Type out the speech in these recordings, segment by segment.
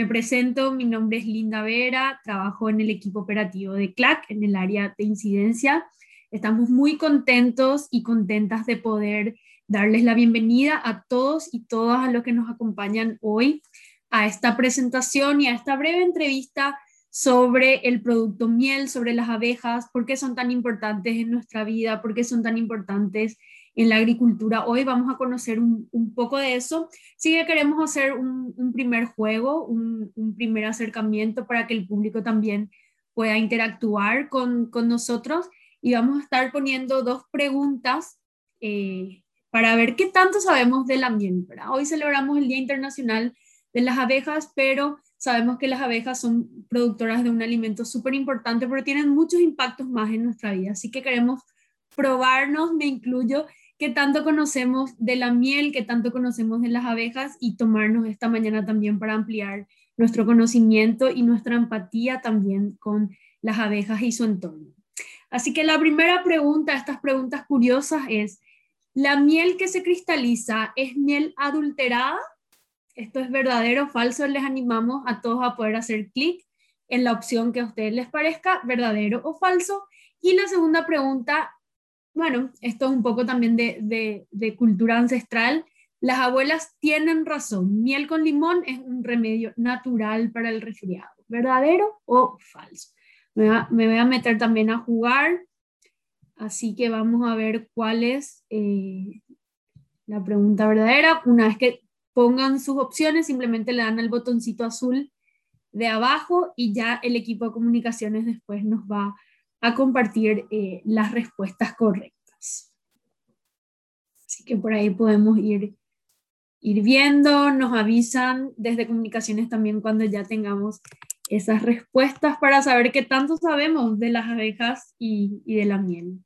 Me presento, mi nombre es Linda Vera, trabajo en el equipo operativo de CLAC en el área de incidencia. Estamos muy contentos y contentas de poder darles la bienvenida a todos y todas a los que nos acompañan hoy a esta presentación y a esta breve entrevista sobre el producto miel, sobre las abejas, por qué son tan importantes en nuestra vida, por qué son tan importantes en la agricultura. Hoy vamos a conocer un, poco de eso. Sí que queremos hacer un, primer juego, un, primer acercamiento para que el público también pueda interactuar con, nosotros y vamos a estar poniendo dos preguntas eh, para ver qué tanto sabemos de la miel. Hoy celebramos el Día Internacional de las Abejas, pero sabemos que las abejas son productoras de un alimento súper importante, pero tienen muchos impactos más en nuestra vida. Así que queremos probarnos, me incluyo, qué tanto conocemos de la miel, qué tanto conocemos de las abejas y tomarnos esta mañana también para ampliar nuestro conocimiento y nuestra empatía también con las abejas y su entorno. Así que la primera pregunta, estas preguntas curiosas es, ¿la miel que se cristaliza es miel adulterada? ¿Esto es verdadero o falso? Les animamos a todos a poder hacer clic en la opción que a ustedes les parezca verdadero o falso. Y la segunda pregunta, bueno, esto es un poco también de, cultura ancestral. Las abuelas tienen razón. Miel con limón es un remedio natural para el resfriado. ¿Verdadero o falso? Me, voy a meter también a jugar. Así que vamos a ver cuál es eh, la pregunta verdadera. Una vez que pongan sus opciones, simplemente le dan al botoncito azul de abajo y ya el equipo de comunicaciones después nos va a compartir eh, las respuestas correctas. Así que por ahí podemos ir, ir viendo, nos avisan desde comunicaciones también cuando ya tengamos esas respuestas para saber qué tanto sabemos de las abejas y de la miel.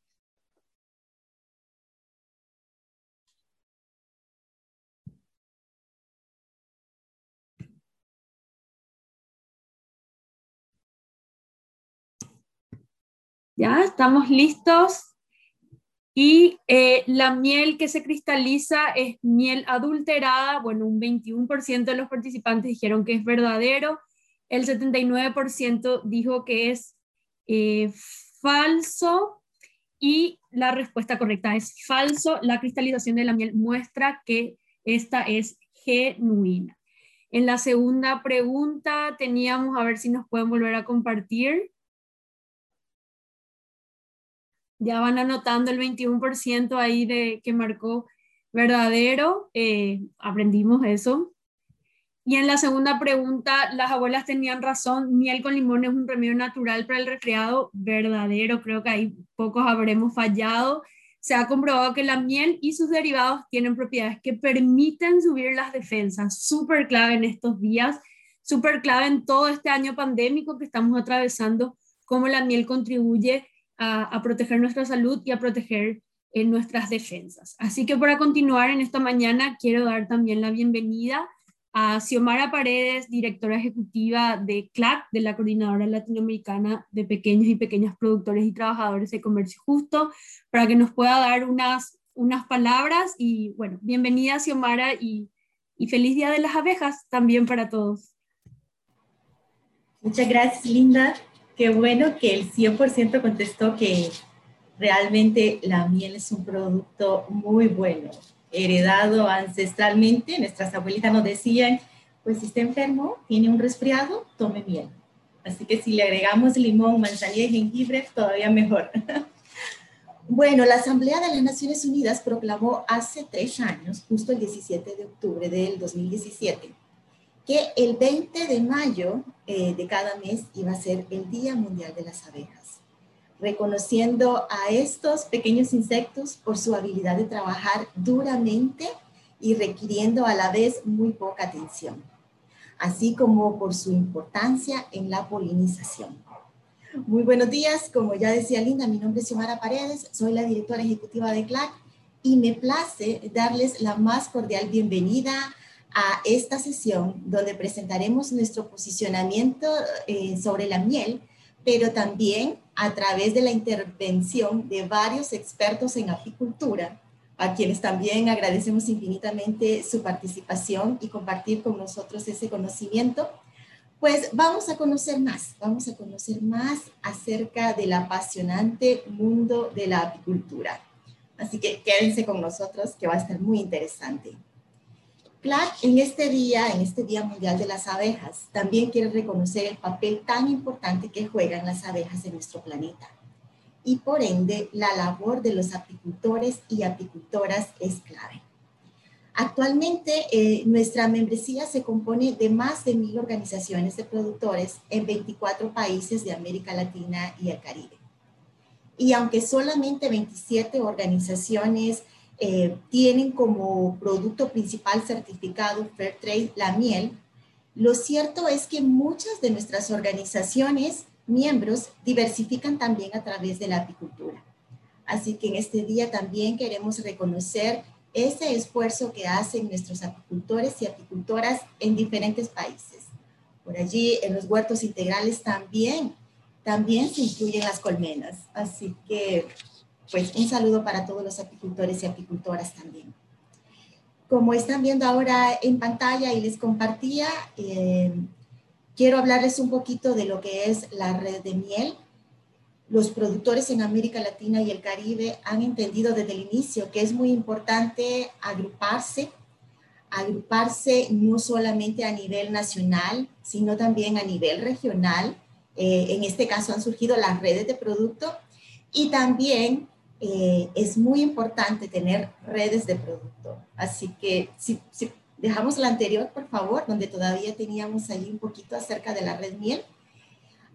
Ya, estamos listos. Y eh, la miel que se cristaliza es miel adulterada. Bueno, un 21% de los participantes dijeron que es verdadero. El 79% dijo que es eh, falso. Y la respuesta correcta es falso. La cristalización de la miel muestra que esta es genuina. En la segunda pregunta teníamos, a ver si nos pueden volver a compartir. Ya van anotando el 21% ahí de que marcó verdadero, eh, aprendimos eso. Y en la segunda pregunta, las abuelas tenían razón, miel con limón es un remedio natural para el resfriado, verdadero, creo que ahí pocos habremos fallado. Se ha comprobado que la miel y sus derivados tienen propiedades que permiten subir las defensas, súper clave en estos días, súper clave en todo este año pandémico que estamos atravesando, cómo la miel contribuye a, proteger nuestra salud y a proteger en nuestras defensas. Así que para continuar en esta mañana, quiero dar también la bienvenida a Xiomara Paredes, directora ejecutiva de CLAC, de la Coordinadora Latinoamericana de Pequeños y Pequeñas Productores y Trabajadores de Comercio Justo, para que nos pueda dar unas, unas palabras. Y bueno, bienvenida Xiomara y feliz Día de las Abejas también para todos. Muchas gracias, Linda. Qué bueno que el 100% contestó que realmente la miel es un producto muy bueno, heredado ancestralmente. Nuestras abuelitas nos decían, pues si está enfermo, tiene un resfriado, tome miel. Así que si le agregamos limón, manzanilla y jengibre, todavía mejor. Bueno, la Asamblea de las Naciones Unidas proclamó hace tres años, justo el 17 de octubre del 2017, que el 20 de mayo eh, de cada mes iba a ser el Día Mundial de las Abejas, reconociendo a estos pequeños insectos por su habilidad de trabajar duramente y requiriendo a la vez muy poca atención, así como por su importancia en la polinización. Muy buenos días, como ya decía Linda, mi nombre es Xiomara Paredes, soy la directora ejecutiva de CLAC y me place darles la más cordial bienvenida a esta sesión donde presentaremos nuestro posicionamiento eh, sobre la miel, pero también a través de la intervención de varios expertos en apicultura, a quienes también agradecemos infinitamente su participación y compartir con nosotros ese conocimiento. Pues vamos a conocer más, vamos a conocer más acerca del apasionante mundo de la apicultura. Así que quédense con nosotros que va a estar muy interesante. En este día, en este Día Mundial de las Abejas, también quiere reconocer el papel tan importante que juegan las abejas en nuestro planeta. Y por ende, la labor de los apicultores y apicultoras es clave. Actualmente, eh, nuestra membresía se compone de más de mil organizaciones de productores en 24 países de América Latina y el Caribe. Y aunque solamente 27 organizaciones eh, tienen como producto principal certificado Fairtrade la miel, lo cierto es que muchas de nuestras organizaciones, miembros, diversifican también a través de la apicultura. Así que en este día también queremos reconocer ese esfuerzo que hacen nuestros apicultores y apicultoras en diferentes países. Por allí, en los huertos integrales también, también se incluyen las colmenas. Así que pues un saludo para todos los apicultores y apicultoras también. Como están viendo ahora en pantalla y les compartía, eh, quiero hablarles un poquito de lo que es la red de miel. Los productores en América Latina y el Caribe han entendido desde el inicio que es muy importante agruparse, agruparse no solamente a nivel nacional, sino también a nivel regional. Eh, en este caso han surgido las redes de producto y también eh, es muy importante tener redes de producto. Así que si, dejamos la anterior, por favor, donde todavía teníamos allí un poquito acerca de la red miel.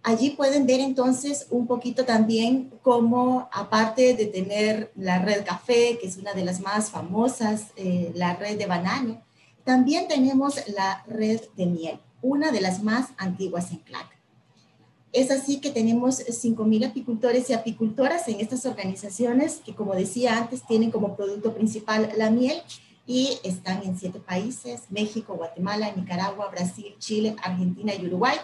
Allí pueden ver entonces un poquito también cómo, aparte de tener la red café, que es una de las más famosas, eh, la red de banano, también tenemos la red de miel, una de las más antiguas en CLAC. Es así que tenemos 5.000 apicultores y apicultoras en estas organizaciones que, como decía antes, tienen como producto principal la miel y están en siete países, México, Guatemala, Nicaragua, Brasil, Chile, Argentina y Uruguay.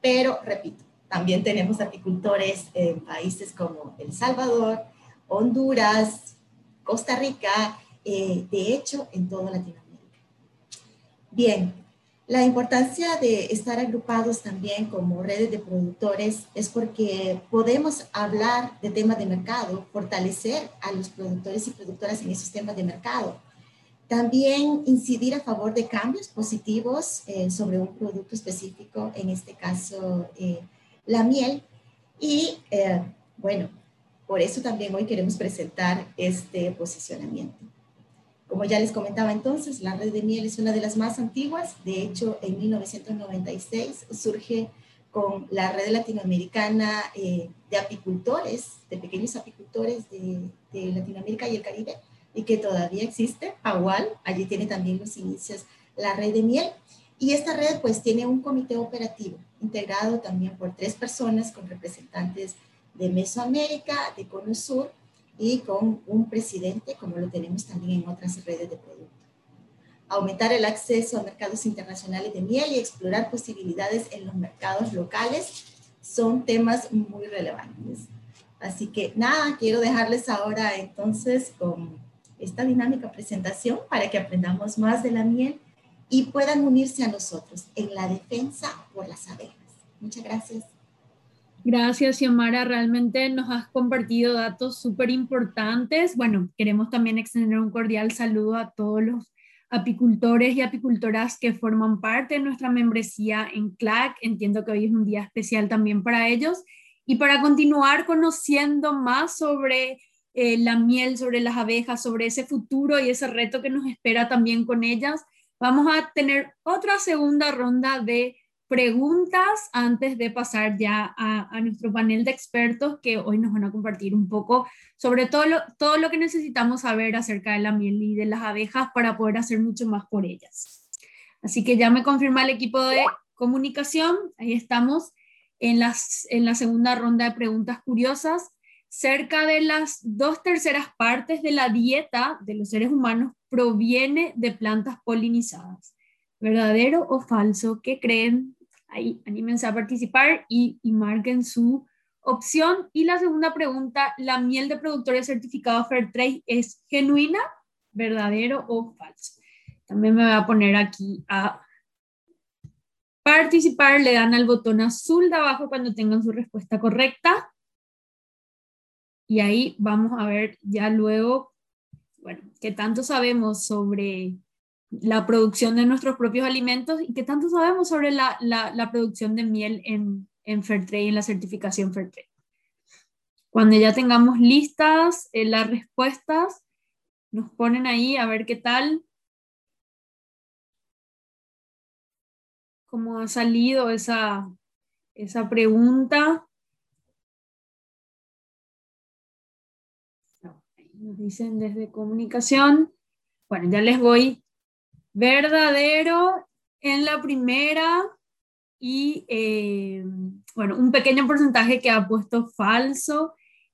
Pero, repito, también tenemos apicultores en países como El Salvador, Honduras, Costa Rica, eh, de hecho, en toda Latinoamérica. Bien, la importancia de estar agrupados también como redes de productores es porque podemos hablar de temas de mercado, fortalecer a los productores y productoras en esos temas de mercado. También incidir a favor de cambios positivos eh, sobre un producto específico, en este caso eh, la miel. Y eh, bueno, por eso también hoy queremos presentar este posicionamiento. Como ya les comentaba entonces, la red de miel es una de las más antiguas. De hecho, en 1996 surge con la red latinoamericana eh, de apicultores, de pequeños apicultores de, Latinoamérica y el Caribe, y que todavía existe, Agual, allí tiene también los inicios la red de miel. Y esta red pues tiene un comité operativo integrado también por tres personas con representantes de Mesoamérica, de Cono Sur y con un presidente, como lo tenemos también en otras redes de producto. Aumentar el acceso a mercados internacionales de miel y explorar posibilidades en los mercados locales son temas muy relevantes. Así que nada, quiero dejarles ahora entonces con esta dinámica presentación para que aprendamos más de la miel y puedan unirse a nosotros en la defensa por las abejas. Muchas gracias. Gracias, Xiomara. Realmente nos has compartido datos súper importantes. Bueno, queremos también extender un cordial saludo a todos los apicultores y apicultoras que forman parte de nuestra membresía en CLAC. Entiendo que hoy es un día especial también para ellos. Y para continuar conociendo más sobre eh, la miel, sobre las abejas, sobre ese futuro y ese reto que nos espera también con ellas, vamos a tener otra segunda ronda de preguntas antes de pasar ya a, nuestro panel de expertos que hoy nos van a compartir un poco sobre todo lo, todo lo que necesitamos saber acerca de la miel y de las abejas para poder hacer mucho más por ellas. Así que ya me confirma el equipo de comunicación, ahí estamos en, las, en la segunda ronda de preguntas curiosas. Cerca de las dos terceras partes de la dieta de los seres humanos proviene de plantas polinizadas. ¿Verdadero o falso? ¿Qué creen? Ahí anímense a participar y, marquen su opción. Y la segunda pregunta, ¿la miel de productores certificado Fairtrade es genuina, verdadero o falso? También me voy a poner aquí a participar le dan al botón azul de abajo cuando tengan su respuesta correcta. Y ahí vamos a ver ya luego, bueno, qué tanto sabemos sobre la producción de nuestros propios alimentos y qué tanto sabemos sobre la, la, producción de miel en, en Fairtrade, en la certificación Fairtrade. Cuando ya tengamos listas eh, las respuestas, nos ponen ahí a ver qué tal. ¿Cómo ha salido esa, esa pregunta? Nos dicen desde comunicación. Bueno, ya les voy verdadero en la primera y, eh, bueno, un pequeño porcentaje que ha puesto falso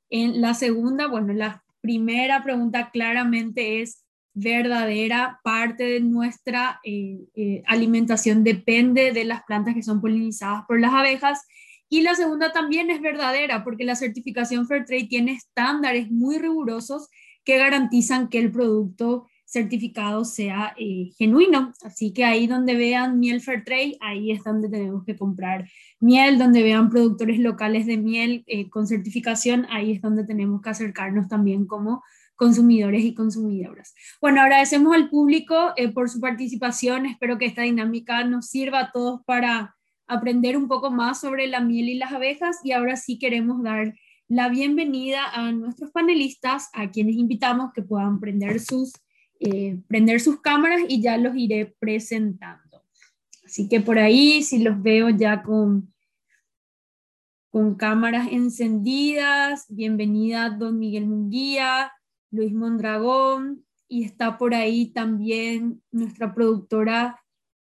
en la segunda. Bueno, la primera pregunta claramente es verdadera. Parte de nuestra eh, eh, alimentación depende de las plantas que son polinizadas por las abejas. Y la segunda también es verdadera porque la certificación Fairtrade tiene estándares muy rigurosos que garantizan que el producto certificado sea eh, genuino. Así que ahí donde vean miel Fairtrade, ahí es donde tenemos que comprar miel, donde vean productores locales de miel eh, con certificación, ahí es donde tenemos que acercarnos también como consumidores y consumidoras. Bueno, agradecemos al público eh, por su participación. Espero que esta dinámica nos sirva a todos para aprender un poco más sobre la miel y las abejas. Y ahora sí queremos dar la bienvenida a nuestros panelistas, a quienes invitamos que puedan prender sus eh, prender sus cámaras y ya los iré presentando. Así que por ahí, si los veo ya con, con cámaras encendidas, bienvenida don Miguel Munguía, Luis Mondragón, y está por ahí también nuestra productora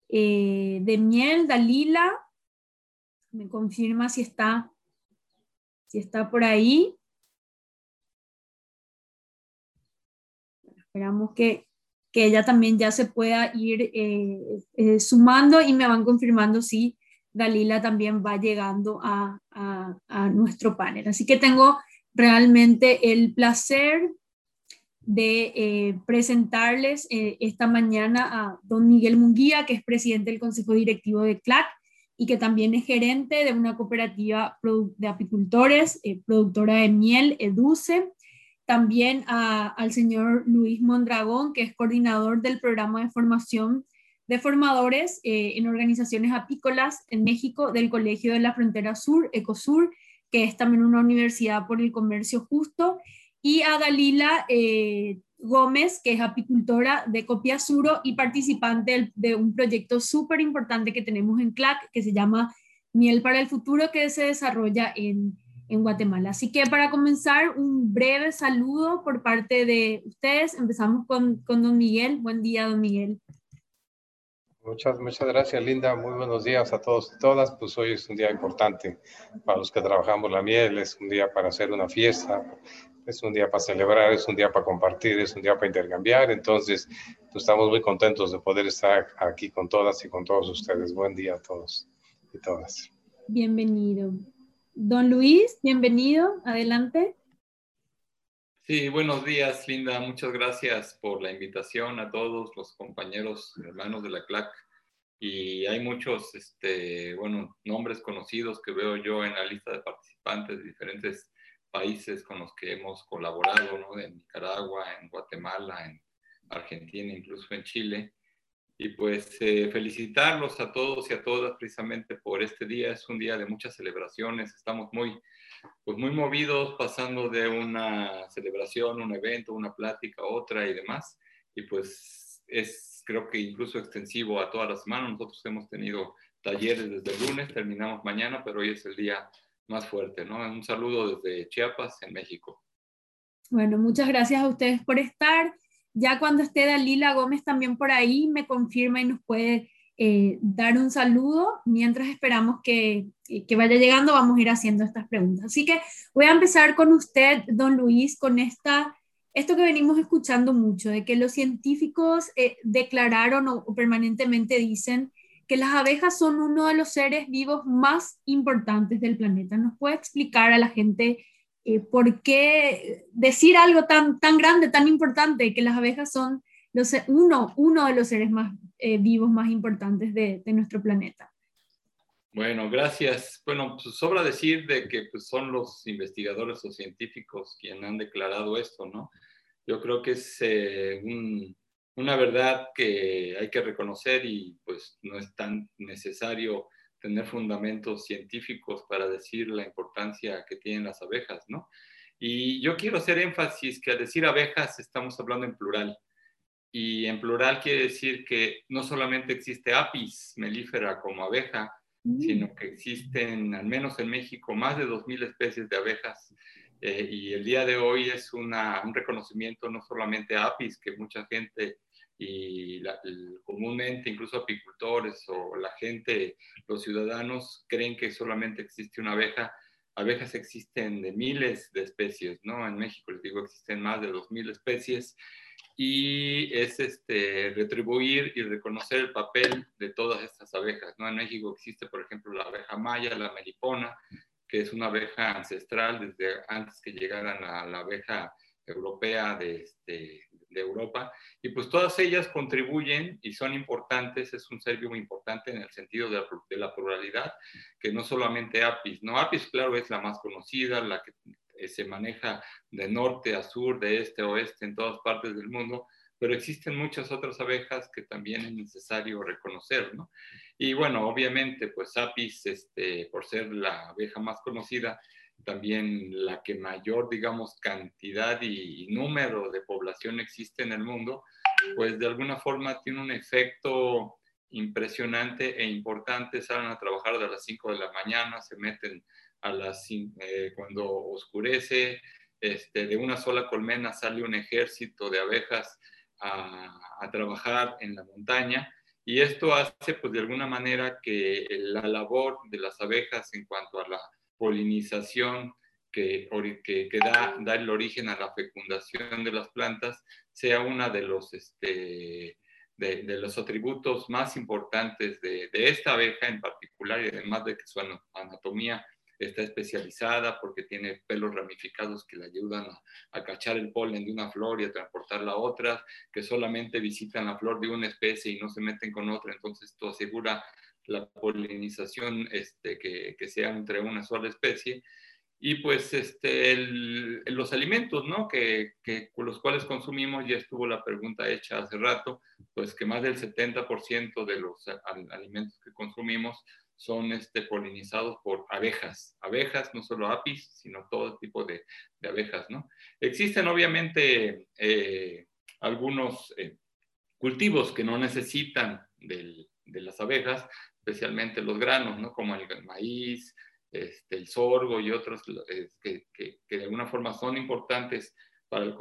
eh, de miel, Dalila. Me confirma si está, si está por ahí. Esperamos que, que ella también ya se pueda ir eh, eh, sumando y me van confirmando si Dalila también va llegando a, a, nuestro panel. Así que tengo realmente el placer de eh, presentarles esta mañana a don Miguel Munguía, que es presidente del Consejo Directivo de CLAC y que también es gerente de una cooperativa de apicultores, productora de miel, EDUCE, también al señor Luis Mondragón, que es coordinador del programa de formación de formadores eh, en organizaciones apícolas en México del Colegio de la Frontera Sur, ECOSUR, que es también una universidad por el comercio justo, y a Dalila eh, Gómez, que es apicultora de Copiasuro y participante de un proyecto súper importante que tenemos en CLAC, que se llama Miel para el Futuro, que se desarrolla en en Guatemala. Así que para comenzar, un breve saludo por parte de ustedes. Empezamos con, con don Miguel. Buen día, don Miguel. Muchas, muchas gracias, Linda. Muy buenos días a todos y todas. Pues hoy es un día importante para los que trabajamos la miel, es un día para hacer una fiesta, es un día para celebrar, es un día para compartir, es un día para intercambiar. Entonces, pues estamos muy contentos de poder estar aquí con todas y con todos ustedes. Buen día a todos y todas. Bienvenido. Don Luis, bienvenido, adelante. Sí, buenos días, Linda. Muchas gracias por la invitación a todos los compañeros, hermanos de la CLAC. Y hay muchos, este, bueno, nombres conocidos que veo yo en la lista de participantes de diferentes países con los que hemos colaborado, ¿no? En Nicaragua, en Guatemala, en Argentina, incluso en Chile. Y pues eh, felicitarlos a todos y a todas precisamente por este día. Es un día de muchas celebraciones. Estamos muy, pues muy movidos pasando de una celebración, un evento, una plática, otra y demás. Y pues es creo que incluso extensivo a toda la semana. Nosotros hemos tenido talleres desde el lunes, terminamos mañana, pero hoy es el día más fuerte, ¿no? Un saludo desde Chiapas, en México. Bueno, muchas gracias a ustedes por estar. Ya cuando esté Dalila Gómez también por ahí, me confirma y nos puede eh, dar un saludo. Mientras esperamos que, que, vaya llegando, vamos a ir haciendo estas preguntas. Así que voy a empezar con usted, don Luis, con esta, esto que venimos escuchando mucho, de que los científicos eh, declararon o, o permanentemente dicen que las abejas son uno de los seres vivos más importantes del planeta. ¿Nos puede explicar a la gente eh, ¿por qué decir algo tan, tan grande, tan importante, que las abejas son uno, uno de los seres más eh, vivos más importantes de, nuestro planeta? Bueno, gracias. Bueno, pues sobra decir de que pues, son los investigadores o científicos quienes han declarado esto, ¿no? Yo creo que es eh, una verdad que hay que reconocer y pues no es tan necesario tener fundamentos científicos para decir la importancia que tienen las abejas, ¿no? Y yo quiero hacer énfasis que al decir abejas estamos hablando en plural. Y en plural quiere decir que no solamente existe apis melífera como abeja, mm. sino que existen, al menos en México, más de 2.000 especies de abejas. Eh, y el día de hoy es una, un reconocimiento no solamente a apis, que mucha gente y comúnmente incluso apicultores o la gente, los ciudadanos creen que solamente existe una abeja. Abejas existen de miles de especies, ¿no? En México, les digo, existen más de 2.000 especies y es este, retribuir y reconocer el papel de todas estas abejas. ¿no? En México existe, por ejemplo, la abeja maya, la melipona, que es una abeja ancestral desde antes que llegaran a la abeja europea de, este, de Europa. Y pues todas ellas contribuyen y son importantes, es un ser muy importante en el sentido de la, de la pluralidad, que no solamente Apis, ¿no? Apis, claro, es la más conocida, la que eh, se maneja de norte a sur, de este a oeste, en todas partes del mundo, pero existen muchas otras abejas que también es necesario reconocer, ¿no? Y bueno, obviamente, pues Apis, este, por ser la abeja más conocida, también la que mayor, digamos, cantidad y, número de población existe en el mundo, pues de alguna forma tiene un efecto impresionante e importante. Salen a trabajar de las 5 de la mañana, se meten a las eh, cuando oscurece, este, de una sola colmena sale un ejército de abejas a, a, trabajar en la montaña y esto hace pues de alguna manera que la labor de las abejas en cuanto a la polinización que, que, da, da, el origen a la fecundación de las plantas sea una de los, este, de, los atributos más importantes de, esta abeja en particular y además de que su anatomía está especializada porque tiene pelos ramificados que le ayudan a, a, cachar el polen de una flor y a transportarla a otra, que solamente visitan la flor de una especie y no se meten con otra, entonces esto asegura la polinización este, que, que, sea entre una sola especie. Y pues este, los alimentos, ¿no? Que, que, los cuales consumimos, ya estuvo la pregunta hecha hace rato, pues que más del 70% de los alimentos que consumimos son este, polinizados por abejas. Abejas, no solo apis, sino todo tipo de, de abejas, ¿no? Existen obviamente eh, algunos eh, cultivos que no necesitan del, de las abejas, especialmente los granos, ¿no? como el, maíz, este, el sorgo y otros eh, que, que, de alguna forma son importantes para, el,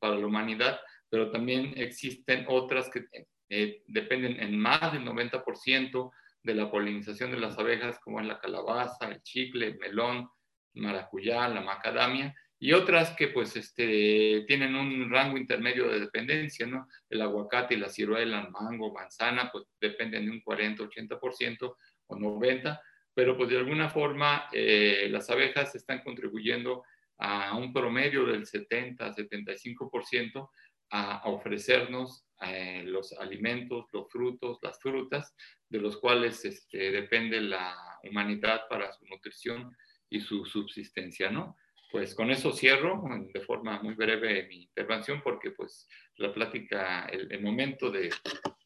para la humanidad, pero también existen otras que eh, dependen en más del 90% de la polinización de las abejas, como es la calabaza, el chicle, el melón, el maracuyá, la macadamia, y otras que pues este, tienen un rango intermedio de dependencia, ¿no? El aguacate y la ciruela, el mango, manzana, pues dependen de un 40, 80% o 90%, pero pues de alguna forma eh, las abejas están contribuyendo a un promedio del 70, 75% a, a ofrecernos eh, los alimentos, los frutos, las frutas, de los cuales este, depende la humanidad para su nutrición y su subsistencia, ¿no? Pues con eso cierro de forma muy breve mi intervención porque pues la plática, el, momento de,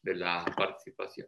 de, la participación,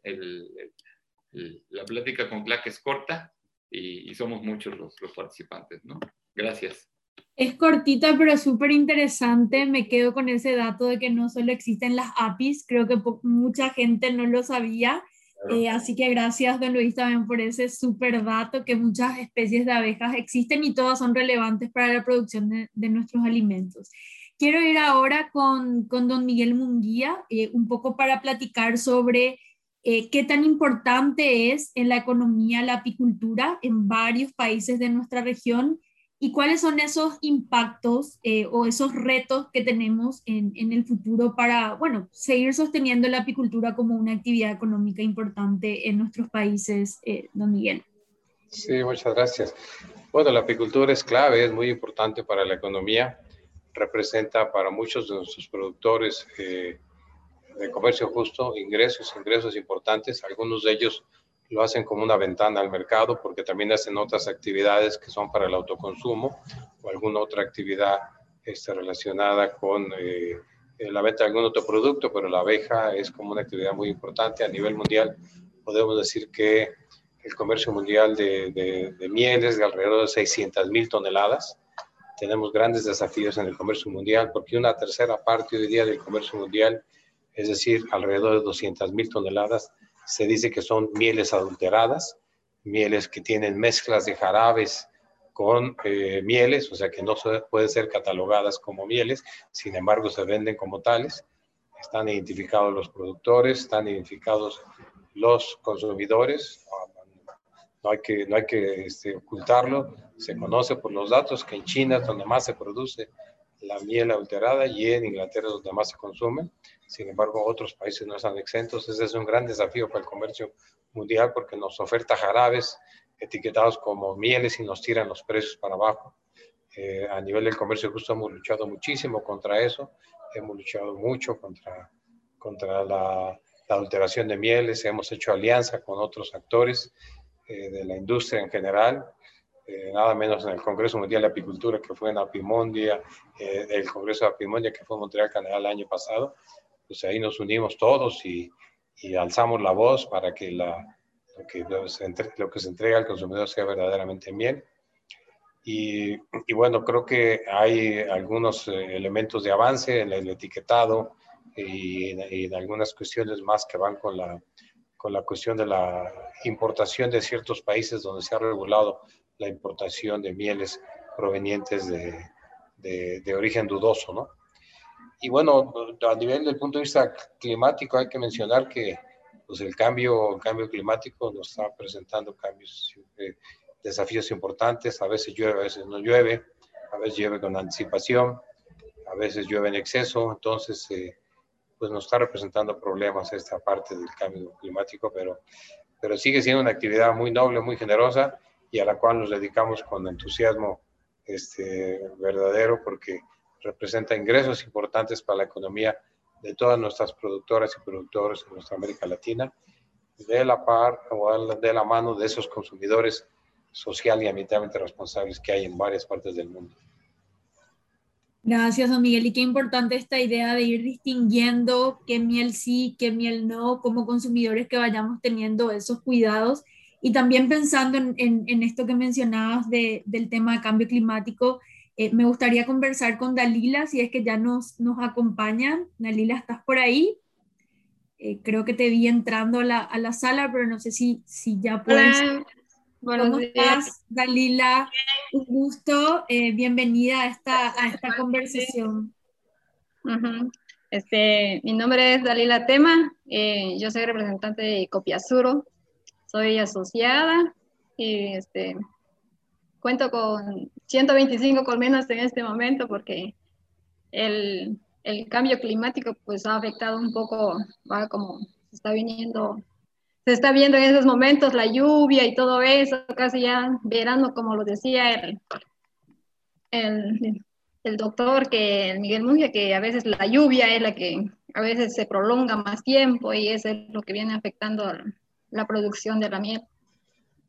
la plática con CLAC es corta y, y somos muchos los, los, participantes, ¿no? Gracias. Es cortita pero súper interesante. Me quedo con ese dato de que no solo existen las APIs, creo que mucha gente no lo sabía eh, así que gracias, don Luis, también por ese súper dato que muchas especies de abejas existen y todas son relevantes para la producción de, de nuestros alimentos. Quiero ir ahora con, con don Miguel Munguía, eh, un poco para platicar sobre eh, qué tan importante es en la economía la apicultura en varios países de nuestra región y cuáles son esos impactos eh, o esos retos que tenemos en, en, el futuro para, bueno, seguir sosteniendo la apicultura como una actividad económica importante en nuestros países, eh, don Miguel. Sí, muchas gracias. Bueno, la apicultura es clave, es muy importante para la economía, representa para muchos de nuestros productores eh, de comercio justo ingresos, ingresos importantes, algunos de ellos lo hacen como una ventana al mercado porque también hacen otras actividades que son para el autoconsumo o alguna otra actividad este, relacionada con eh, la venta de algún otro producto, pero la abeja es como una actividad muy importante a nivel mundial. Podemos decir que el comercio mundial de, de, de miel es de alrededor de 600 mil toneladas. Tenemos grandes desafíos en el comercio mundial porque una tercera parte hoy día del comercio mundial, es decir, alrededor de 200 mil toneladas, se dice que son mieles adulteradas, mieles que tienen mezclas de jarabes con eh, mieles, o sea que no pueden ser catalogadas como mieles, sin embargo se venden como tales. Están identificados los productores, están identificados los consumidores, no hay que, no hay que este, ocultarlo, se conoce por los datos que en China es donde más se produce la miel adulterada y en Inglaterra es donde más se consume. Sin embargo, otros países no están exentos. Ese es un gran desafío para el comercio mundial porque nos oferta jarabes etiquetados como mieles y nos tiran los precios para abajo. Eh, a nivel del comercio justo hemos luchado muchísimo contra eso. Hemos luchado mucho contra, contra la, adulteración de mieles. Hemos hecho alianza con otros actores eh, de la industria en general eh, nada menos en el Congreso Mundial de Apicultura que fue en Apimondia, eh, el Congreso de Apimondia que fue en Montreal, Canadá el año pasado, pues ahí nos unimos todos y, y alzamos la voz para que, la, lo, que se entre, lo que se entrega al consumidor sea verdaderamente bien. Y, y bueno, creo que hay algunos eh, elementos de avance en el etiquetado y, y en algunas cuestiones más que van con la, con la cuestión de la importación de ciertos países donde se ha regulado la importación de mieles provenientes de, de, origen dudoso, ¿no? Y bueno, a nivel del punto de vista climático hay que mencionar que pues el cambio, cambio climático nos está presentando cambios, eh, desafíos importantes, a veces llueve, a veces no llueve, a veces llueve con anticipación, a veces llueve en exceso, entonces eh, pues nos está representando problemas esta parte del cambio climático, pero, pero sigue siendo una actividad muy noble, muy generosa y a la cual nos dedicamos con entusiasmo este, verdadero porque representa ingresos importantes para la economía de todas nuestras productoras y productores en nuestra América Latina, de la par o de la mano de esos consumidores social y ambientalmente responsables que hay en varias partes del mundo. Gracias, don Miguel. Y qué importante esta idea de ir distinguiendo qué miel sí, qué miel no, como consumidores que vayamos teniendo esos cuidados y también pensando en, en, esto que mencionabas de, del tema de cambio climático, eh, me gustaría conversar con Dalila, si es que ya nos, nos acompaña. Dalila, ¿estás por ahí? Eh, creo que te vi entrando a la, a la, sala, pero no sé si, si ya puedes. Hola. ¿Cómo estás, Dalila? Un gusto. Eh, bienvenida a esta, a esta conversación. Uh -huh. este, mi nombre es Dalila Tema. yo soy representante de Copiazuro soy asociada y este, cuento con 125 colmenas en este momento porque el, el, cambio climático pues ha afectado un poco, va como se está viniendo, se está viendo en esos momentos la lluvia y todo eso, casi ya verano, como lo decía el, el, doctor que Miguel Mungia, que a veces la lluvia es la que a veces se prolonga más tiempo y eso es lo que viene afectando la producción de la miel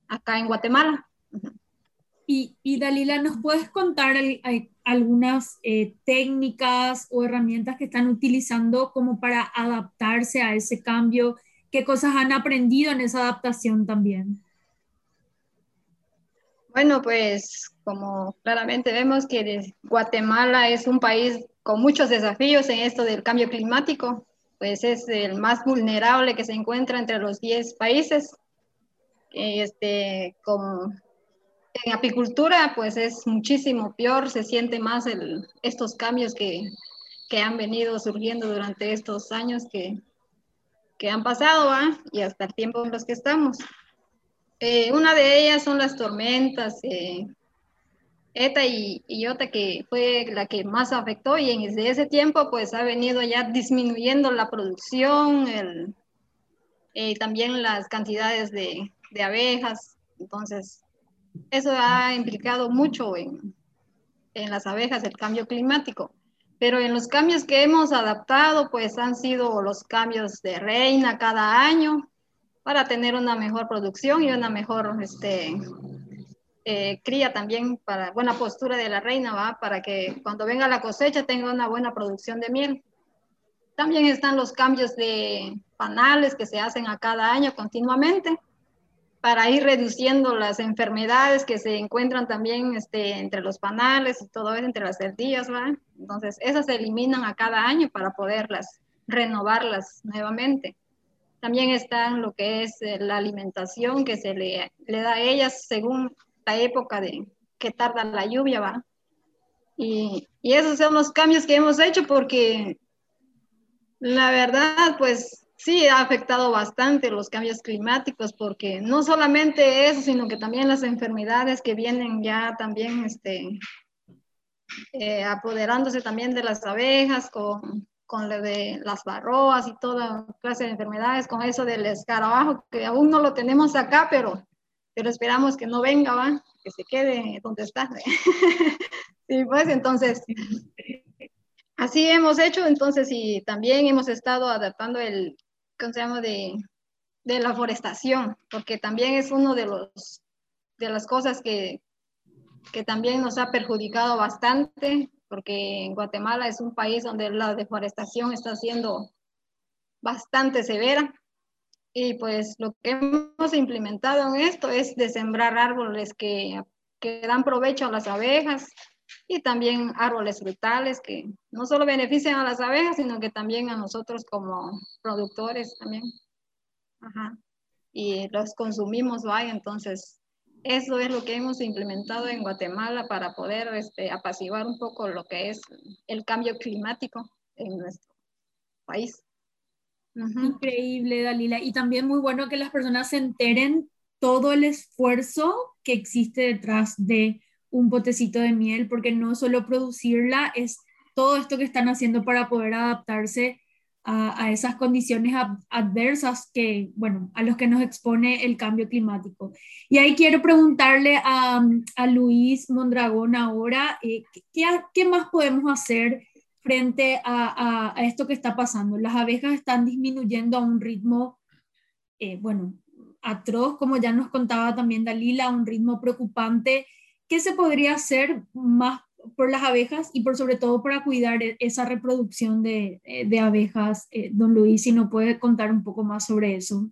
acá en Guatemala. Y, Dalila, ¿nos puedes contar algunas eh, técnicas o herramientas que están utilizando como para adaptarse a ese cambio? ¿Qué cosas han aprendido en esa adaptación también? Bueno, pues como claramente vemos que Guatemala es un país con muchos desafíos en esto del cambio climático pues es el más vulnerable que se encuentra entre los 10 países. Este, como en apicultura, pues es muchísimo peor, se siente más el, estos cambios que, que, han venido surgiendo durante estos años que, que han pasado ¿ah? y hasta el tiempo en los que estamos. Eh, una de ellas son las tormentas, eh, ETA y, y OTA, que fue la que más afectó y desde ese tiempo pues ha venido ya disminuyendo la producción, el, eh, también las cantidades de, de, abejas. Entonces, eso ha implicado mucho en, las abejas, el cambio climático. Pero en los cambios que hemos adaptado, pues han sido los cambios de reina cada año, para tener una mejor producción y una mejor este, eh, cría también para buena postura de la reina, ¿va? Para que cuando venga la cosecha tenga una buena producción de miel. También están los cambios de panales que se hacen a cada año continuamente para ir reduciendo las enfermedades que se encuentran también este, entre los panales y todo eso, entre las cerdillas, ¿va? Entonces, esas se eliminan a cada año para poderlas renovarlas nuevamente. También está lo que es eh, la alimentación que se le, le da a ellas según la época de que tarda la lluvia, ¿va? Y, y esos son los cambios que hemos hecho porque la verdad, pues sí ha afectado bastante los cambios climáticos porque no solamente eso, sino que también las enfermedades que vienen ya también este, eh, apoderándose también de las abejas con, con lo de las barroas y toda clase de enfermedades, con eso del escarabajo, que aún no lo tenemos acá, pero, pero esperamos que no venga, ¿va? que se quede donde está. sí, pues entonces, así hemos hecho, entonces, y también hemos estado adaptando el, de, de la forestación, porque también es uno de los de las cosas que, que también nos ha perjudicado bastante, porque en Guatemala es un país donde la deforestación está siendo bastante severa. Y pues lo que hemos implementado en esto es de sembrar árboles que, que dan provecho a las abejas, y también árboles frutales que no solo benefician a las abejas, sino que también a nosotros como productores también. Ajá. Y los consumimos, vaya, entonces eso es lo que hemos implementado en Guatemala para poder este, apaciguar un poco lo que es el cambio climático en nuestro país. Increíble, Dalila. Y también muy bueno que las personas se enteren todo el esfuerzo que existe detrás de un botecito de miel, porque no solo producirla, es todo esto que están haciendo para poder adaptarse a, esas condiciones adversas que, bueno, a los que nos expone el cambio climático. Y ahí quiero preguntarle a, Luis Mondragón ahora, eh, ¿qué, ¿qué, más podemos hacer frente a, esto que está pasando? Las abejas están disminuyendo a un ritmo, eh, bueno, atroz, como ya nos contaba también Dalila, a un ritmo preocupante ¿qué se podría hacer más por las abejas y por sobre todo para cuidar e-, esa reproducción de, eh, de abejas? Eh, don Luis, si nos puede contar un poco más sobre eso.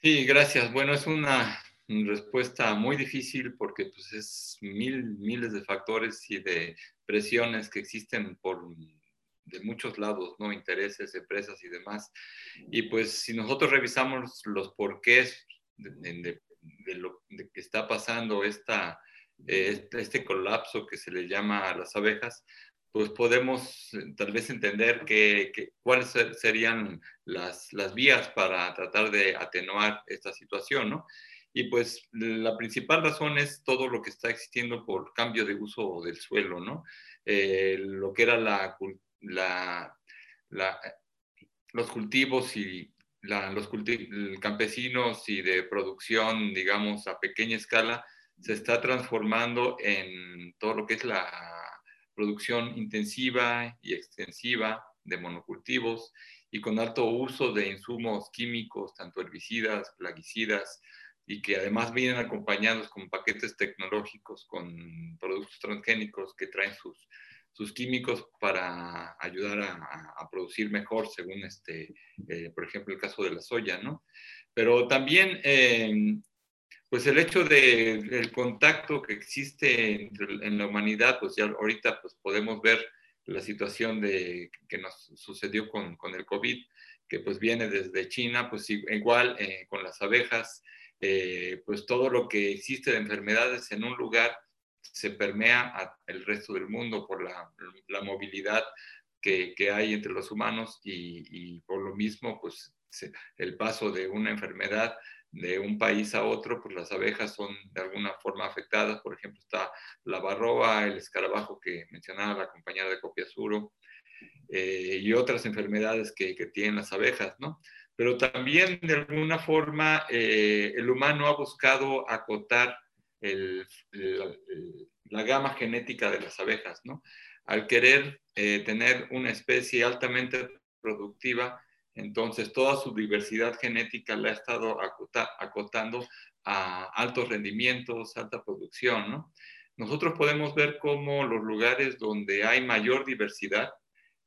Sí, gracias. Bueno, es una respuesta muy difícil porque pues, es mil, miles de factores y de presiones que existen por de muchos lados, ¿no? Intereses, empresas y demás. Y pues si nosotros revisamos los porqués de, de, de lo que está pasando esta, este, este, colapso que se le llama a las abejas, pues podemos eh, tal vez entender que, cuáles serían las, las, vías para tratar de atenuar esta situación, ¿no? Y pues la principal razón es todo lo que está existiendo por cambio de uso del suelo, ¿no? Eh, lo que era la, la, los cultivos y los campesinos y de producción, digamos, a pequeña escala, se está transformando en todo lo que es la producción intensiva y extensiva de monocultivos y con alto uso de insumos químicos, tanto herbicidas, plaguicidas, y que además vienen acompañados con paquetes tecnológicos, con productos transgénicos que traen sus sus químicos para ayudar a, producir mejor, según este, eh, por ejemplo, el caso de la soya, ¿no? Pero también, eh, pues el hecho del el contacto que existe en, la humanidad, pues ya ahorita pues podemos ver la situación de, que nos sucedió con, con el COVID, que pues viene desde China, pues igual eh, con las abejas, pues todo lo que existe de enfermedades en un lugar, se permea el resto del mundo por la, movilidad que, hay entre los humanos y, por lo mismo, pues el paso de una enfermedad de un país a otro, pues las abejas son de alguna forma afectadas. Por ejemplo, está la barroa, el escarabajo que mencionaba la compañera de Copiasuro eh, y otras enfermedades que, tienen las abejas, ¿no? Pero también de alguna forma eh, el humano ha buscado acotar la gama genética de las abejas, ¿no? Al querer eh, tener una especie altamente productiva, Entonces, toda su diversidad genética la ha estado acotando a altos rendimientos, alta producción, ¿no? Nosotros podemos ver cómo los lugares donde hay mayor diversidad,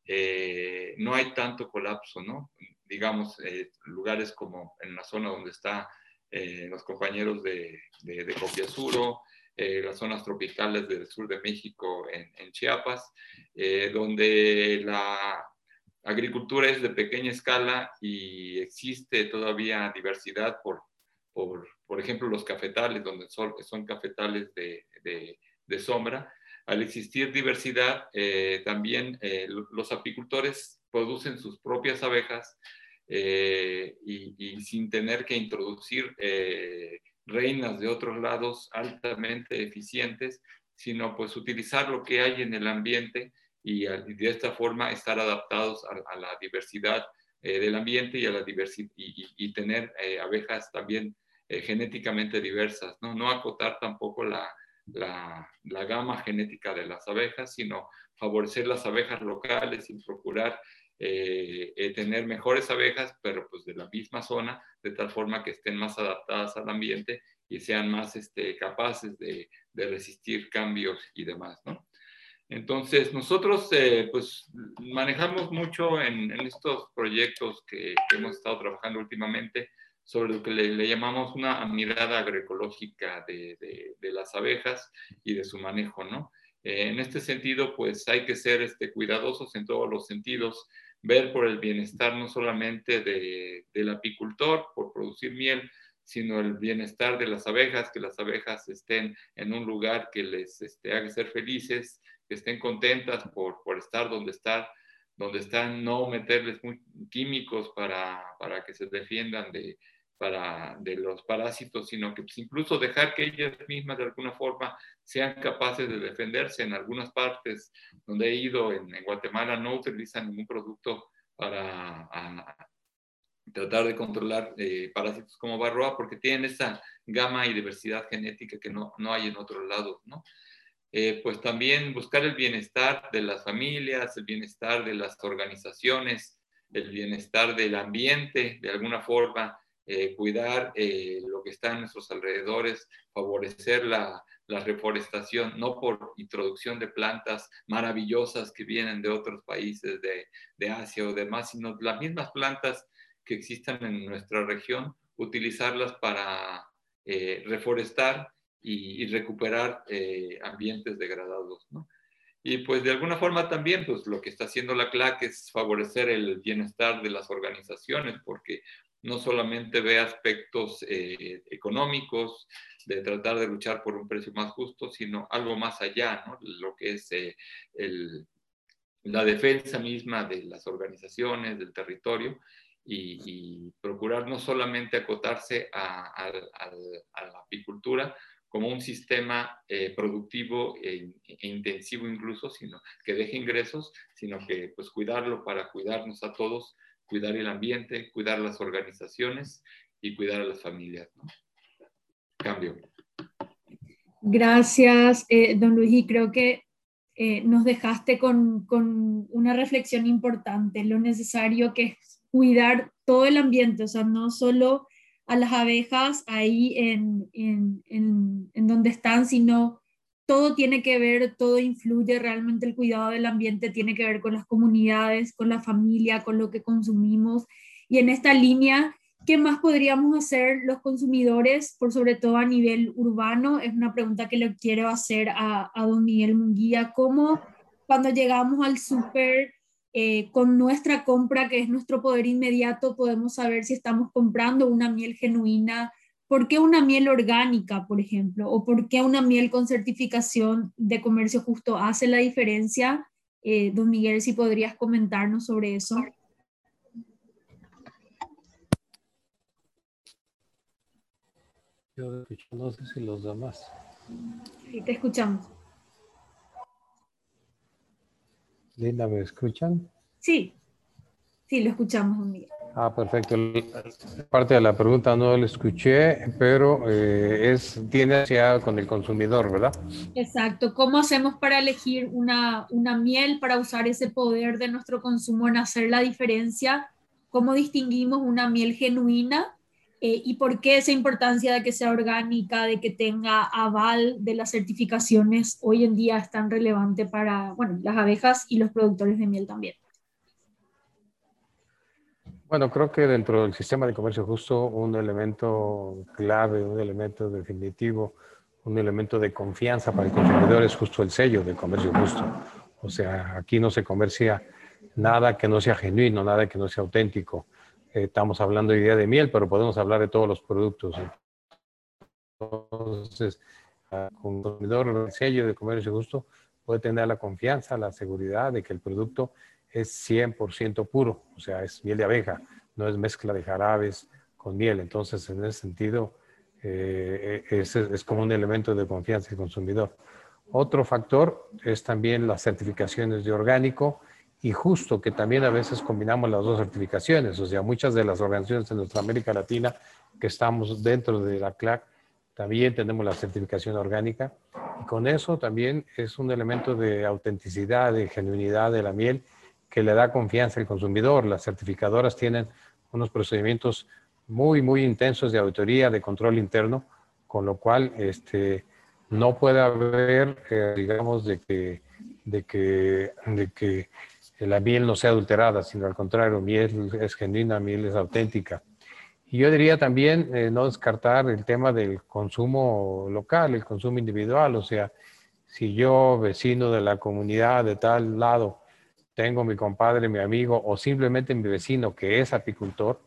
eh, no hay tanto colapso, ¿no? Digamos, eh, lugares como en la zona donde están eh, los compañeros de, de, de Copiazuro, las zonas tropicales del sur de México, en, en Chiapas, donde la agricultura es de pequeña escala y existe todavía diversidad por, por, por ejemplo, los cafetales, donde son, son cafetales de, de, de sombra, al existir diversidad, eh, también eh, los apicultores producen sus propias abejas eh, y, sin tener que introducir reinas de otros lados altamente eficientes, sino pues utilizar lo que hay en el ambiente y, de esta forma estar adaptados a, la diversidad del ambiente y, a la y, y, tener abejas también genéticamente diversas, ¿no? no acotar tampoco la, la, gama genética de las abejas, sino favorecer las abejas locales y procurar eh, eh, tener mejores abejas, pero pues de la misma zona, de tal forma que estén más adaptadas al ambiente y sean más este, capaces de, resistir cambios y demás, ¿no? Entonces, nosotros eh, pues manejamos mucho en, estos proyectos que, hemos estado trabajando últimamente, sobre lo que le, llamamos una mirada agroecológica de, de, las abejas y de su manejo, ¿no? Eh, en este sentido, pues hay que ser este, cuidadosos en todos los sentidos, ver por el bienestar no solamente de, del apicultor, por producir miel, sino el bienestar de las abejas, que las abejas estén en un lugar que les este, haga ser felices, que estén contentas por, por estar donde están, donde están, no meterles químicos para, para que se defiendan de, para, de los parásitos, sino que pues, incluso dejar que ellas mismas de alguna forma sean capaces de defenderse. En algunas partes donde he ido, en, Guatemala, no utilizan ningún producto para tratar de controlar eh, parásitos como barroa porque tienen esa gama y diversidad genética que no, no hay en otros lados, ¿no? Eh, pues también buscar el bienestar de las familias, el bienestar de las organizaciones, el bienestar del ambiente, de alguna forma, eh, cuidar eh, lo que está en nuestros alrededores, favorecer la, reforestación, no por introducción de plantas maravillosas que vienen de otros países de, Asia o demás, sino las mismas plantas que existan en nuestra región, utilizarlas para eh, reforestar y, recuperar ambientes degradados. Y pues de alguna forma también, pues lo que está haciendo la CLAC es favorecer el bienestar de las organizaciones, porque no solamente ve aspectos eh, económicos, de tratar de luchar por un precio más justo, sino algo más allá, ¿no? lo que es eh, la defensa misma de las organizaciones, del territorio, y, procurar no solamente acotarse a, la apicultura como un sistema eh, productivo e, e, intensivo incluso, sino que deje ingresos, sino que pues cuidarlo para cuidarnos a todos cuidar el ambiente, cuidar las organizaciones y cuidar a las familias. Cambio. Gracias, eh, don Luis, y creo que eh, nos dejaste con, con, una reflexión importante, lo necesario que es cuidar todo el ambiente, o sea, no solo a las abejas ahí en, en, en, en donde están, sino todo tiene que ver, todo influye, realmente el cuidado del ambiente tiene que ver con las comunidades, con la familia, con lo que consumimos. Y en esta línea, ¿qué más podríamos hacer los consumidores, por sobre todo a nivel urbano? Es una pregunta que le quiero hacer a, don Miguel Munguía. ¿Cómo cuando llegamos al súper eh, con nuestra compra, que es nuestro poder inmediato, podemos saber si estamos comprando una miel genuina? ¿Por qué una miel orgánica, por ejemplo? ¿O por qué una miel con certificación de comercio justo hace la diferencia? Eh, don Miguel, si podrías comentarnos sobre eso. Yo no sé si los demás. Sí, te escuchamos. Linda, ¿me escuchan? Sí, sí, lo escuchamos, don Miguel. Ah, perfecto. Parte de la pregunta no la escuché, pero eh, es tiene hacia con el consumidor, ¿verdad? Exacto. ¿Cómo hacemos para elegir una, una miel para usar ese poder de nuestro consumo en hacer la diferencia cómo distinguimos una miel genuina eh, y por qué esa importancia de que sea orgánica, de que tenga aval de las certificaciones hoy en día es tan relevante para bueno, las abejas y los productores de miel también. Bueno, creo que dentro del sistema de comercio justo un elemento clave, un elemento definitivo, un elemento de confianza para el consumidor es justo el sello del comercio justo. O sea, aquí no se comercia nada que no sea genuino, nada que no sea auténtico. Eh, estamos hablando de idea de miel, pero podemos hablar de todos los productos. Entonces, el consumidor, el sello de comercio justo puede tener la confianza, la seguridad de que el producto es 100% puro, o sea, es miel de abeja, no es mezcla de jarabes con miel. Entonces, en ese sentido, eh, es, es, como un elemento de confianza del consumidor. Otro factor es también las certificaciones de orgánico y justo que también a veces combinamos las dos certificaciones. O sea, muchas de las organizaciones de nuestra América Latina que estamos dentro de la CLAC también tenemos la certificación orgánica y con eso también es un elemento de autenticidad, de genuinidad de la miel que le da confianza al consumidor. Las certificadoras tienen unos procedimientos muy, muy intensos de auditoría, de control interno, con lo cual este, no puede haber, eh, digamos, de que, de, que, de que la miel no sea adulterada, sino al contrario, miel es genuina, miel es auténtica. Y yo diría también eh, no descartar el tema del consumo local, el consumo individual, o sea, si yo, vecino de la comunidad de tal lado, tengo mi compadre, mi amigo o simplemente mi vecino que es apicultor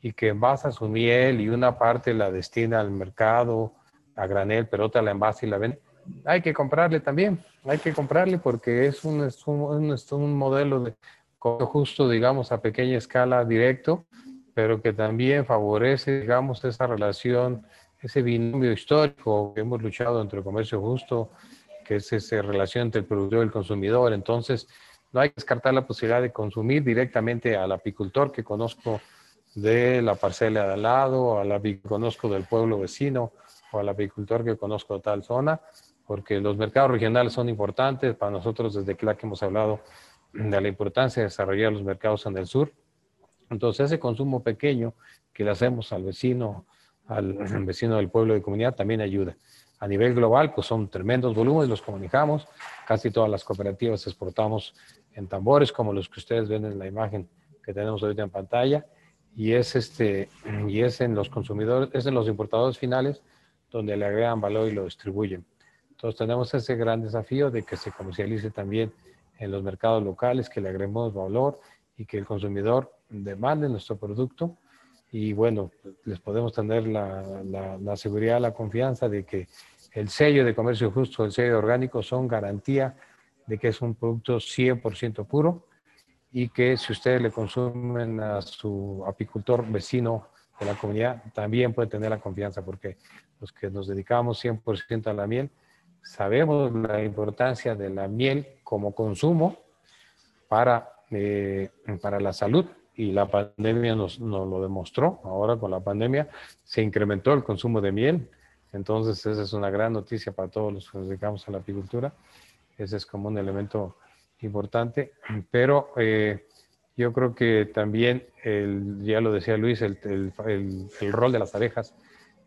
y que envasa su miel y una parte la destina al mercado a granel, pero otra la envasa y la vende, hay que comprarle también, hay que comprarle porque es un, es un, es un modelo de justo, digamos, a pequeña escala directo, pero que también favorece, digamos, esa relación, ese binomio histórico que hemos luchado entre el comercio justo, que es esa relación entre el productor y el consumidor. Entonces, no hay que descartar la posibilidad de consumir directamente al apicultor que conozco de la parcela de al lado, al que conozco del pueblo vecino o al apicultor que conozco de tal zona, porque los mercados regionales son importantes. Para nosotros desde CLAC hemos hablado de la importancia de desarrollar los mercados en el sur. Entonces ese consumo pequeño que le hacemos al vecino, al vecino del pueblo de comunidad también ayuda. A nivel global, pues son tremendos volúmenes, los comunicamos. Casi todas las cooperativas exportamos en tambores como los que ustedes ven en la imagen que tenemos ahorita en pantalla y es este y es en los consumidores es en los importadores finales donde le agregan valor y lo distribuyen. Entonces tenemos ese gran desafío de que se comercialice también en los mercados locales que le agreguemos valor y que el consumidor demande nuestro producto. Y bueno les podemos tener la, la, la seguridad la confianza de que el sello de comercio justo el sello orgánico son garantía de que es un producto 100% puro y que si ustedes le consumen a su apicultor vecino de la comunidad, también puede tener la confianza porque los que nos dedicamos 100% a la miel, sabemos la importancia de la miel como consumo para, eh, para la salud y la pandemia nos, nos, lo demostró. Ahora con la pandemia se incrementó el consumo de miel, entonces esa es una gran noticia para todos los que nos dedicamos a la apicultura. Ese es como un elemento importante, pero eh, yo creo que también, el, ya lo decía Luis, el, el, el, rol de las abejas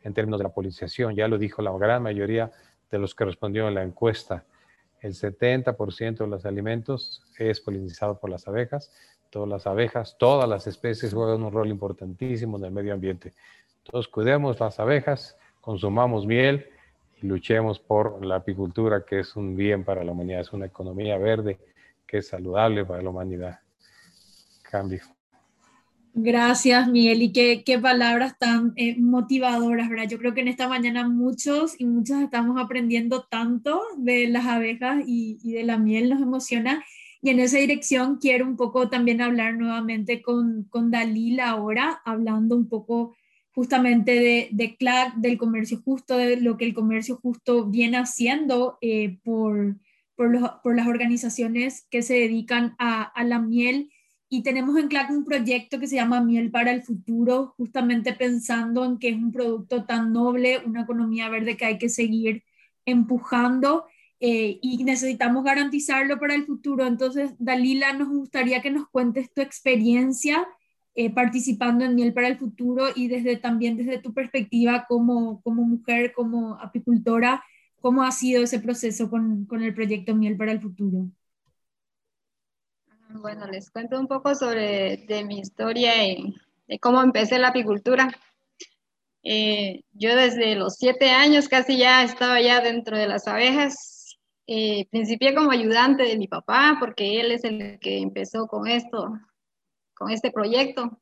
en términos de la polinización, ya lo dijo la gran mayoría de los que respondieron a la encuesta. El 70% de los alimentos es polinizado por las abejas. Todas las abejas, todas las especies juegan un rol importantísimo en el medio ambiente. Entonces, cuidemos las abejas, consumamos miel, y luchemos por la apicultura, que es un bien para la humanidad, es una economía verde que es saludable para la humanidad. Cambio. Gracias, Miguel, y qué, qué palabras tan eh, motivadoras, ¿verdad? Yo creo que en esta mañana muchos y muchas estamos aprendiendo tanto de las abejas y, y de la miel, nos emociona. Y en esa dirección quiero un poco también hablar nuevamente con, con Dalila ahora, hablando un poco justamente de, CLAC, del comercio justo, de lo que el comercio justo viene haciendo eh, por, por, los, por, las organizaciones que se dedican a, a, la miel. Y tenemos en CLAC un proyecto que se llama Miel para el Futuro, justamente pensando en que es un producto tan noble, una economía verde que hay que seguir empujando eh, y necesitamos garantizarlo para el futuro. Entonces, Dalila, nos gustaría que nos cuentes tu experiencia eh, participando en Miel para el Futuro y desde también desde tu perspectiva como, como mujer, como apicultora, ¿cómo ha sido ese proceso con, con el proyecto Miel para el Futuro? Bueno, les cuento un poco sobre de mi historia y cómo empecé la apicultura. Eh, yo desde los siete años casi ya estaba ya dentro de las abejas. Eh, principié como ayudante de mi papá porque él es el que empezó con esto con este proyecto.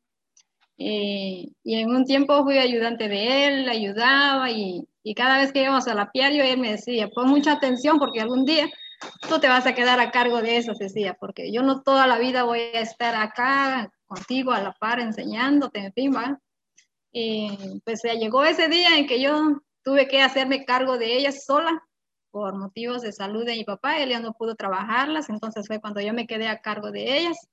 Eh, y en un tiempo fui ayudante de él, le ayudaba y, y, cada vez que íbamos al apiario él me decía, pon mucha atención porque algún día tú te vas a quedar a cargo de eso, decía, porque yo no toda la vida voy a estar acá contigo a la par enseñándote, en fin, ¿va? Y pues ya llegó ese día en que yo tuve que hacerme cargo de ellas sola por motivos de salud de mi papá, él ya no pudo trabajarlas, entonces fue cuando yo me quedé a cargo de ellas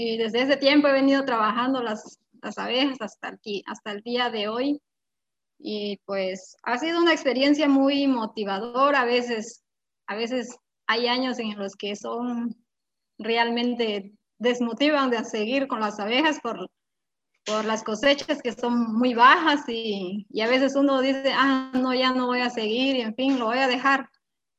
y desde ese tiempo he venido trabajando las, las abejas hasta aquí, hasta el día de hoy. Y pues ha sido una experiencia muy motivadora. A veces, a veces hay años en los que son realmente desmotivan de seguir con las abejas por, por las cosechas que son muy bajas y, y, a veces uno dice, ah, no, ya no voy a seguir y en fin, lo voy a dejar.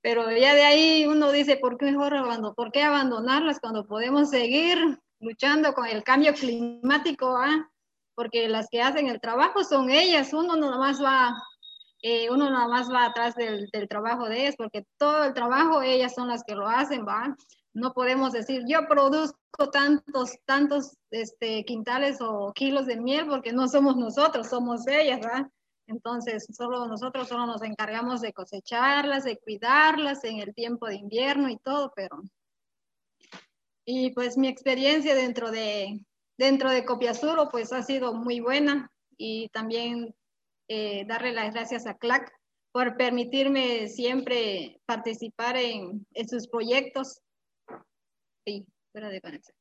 Pero ya de ahí uno dice, ¿por qué mejor ¿Por qué abandonarlas cuando podemos seguir luchando con el cambio climático, ¿ah? porque las que hacen el trabajo son ellas, uno nada más va, eh, uno nada más va atrás del, trabajo de ellas, porque todo el trabajo ellas son las que lo hacen, ¿va? No podemos decir, yo produzco tantos, tantos este, quintales o kilos de miel, porque no somos nosotros, somos ellas, ¿va? Entonces, solo nosotros solo nos encargamos de cosecharlas, de cuidarlas en el tiempo de invierno y todo, pero y pues mi experiencia dentro de, dentro de Copiasuro pues ha sido muy buena y también eh, darle las gracias a CLAC por permitirme siempre participar en, en sus proyectos. Sí, fuera de conexión.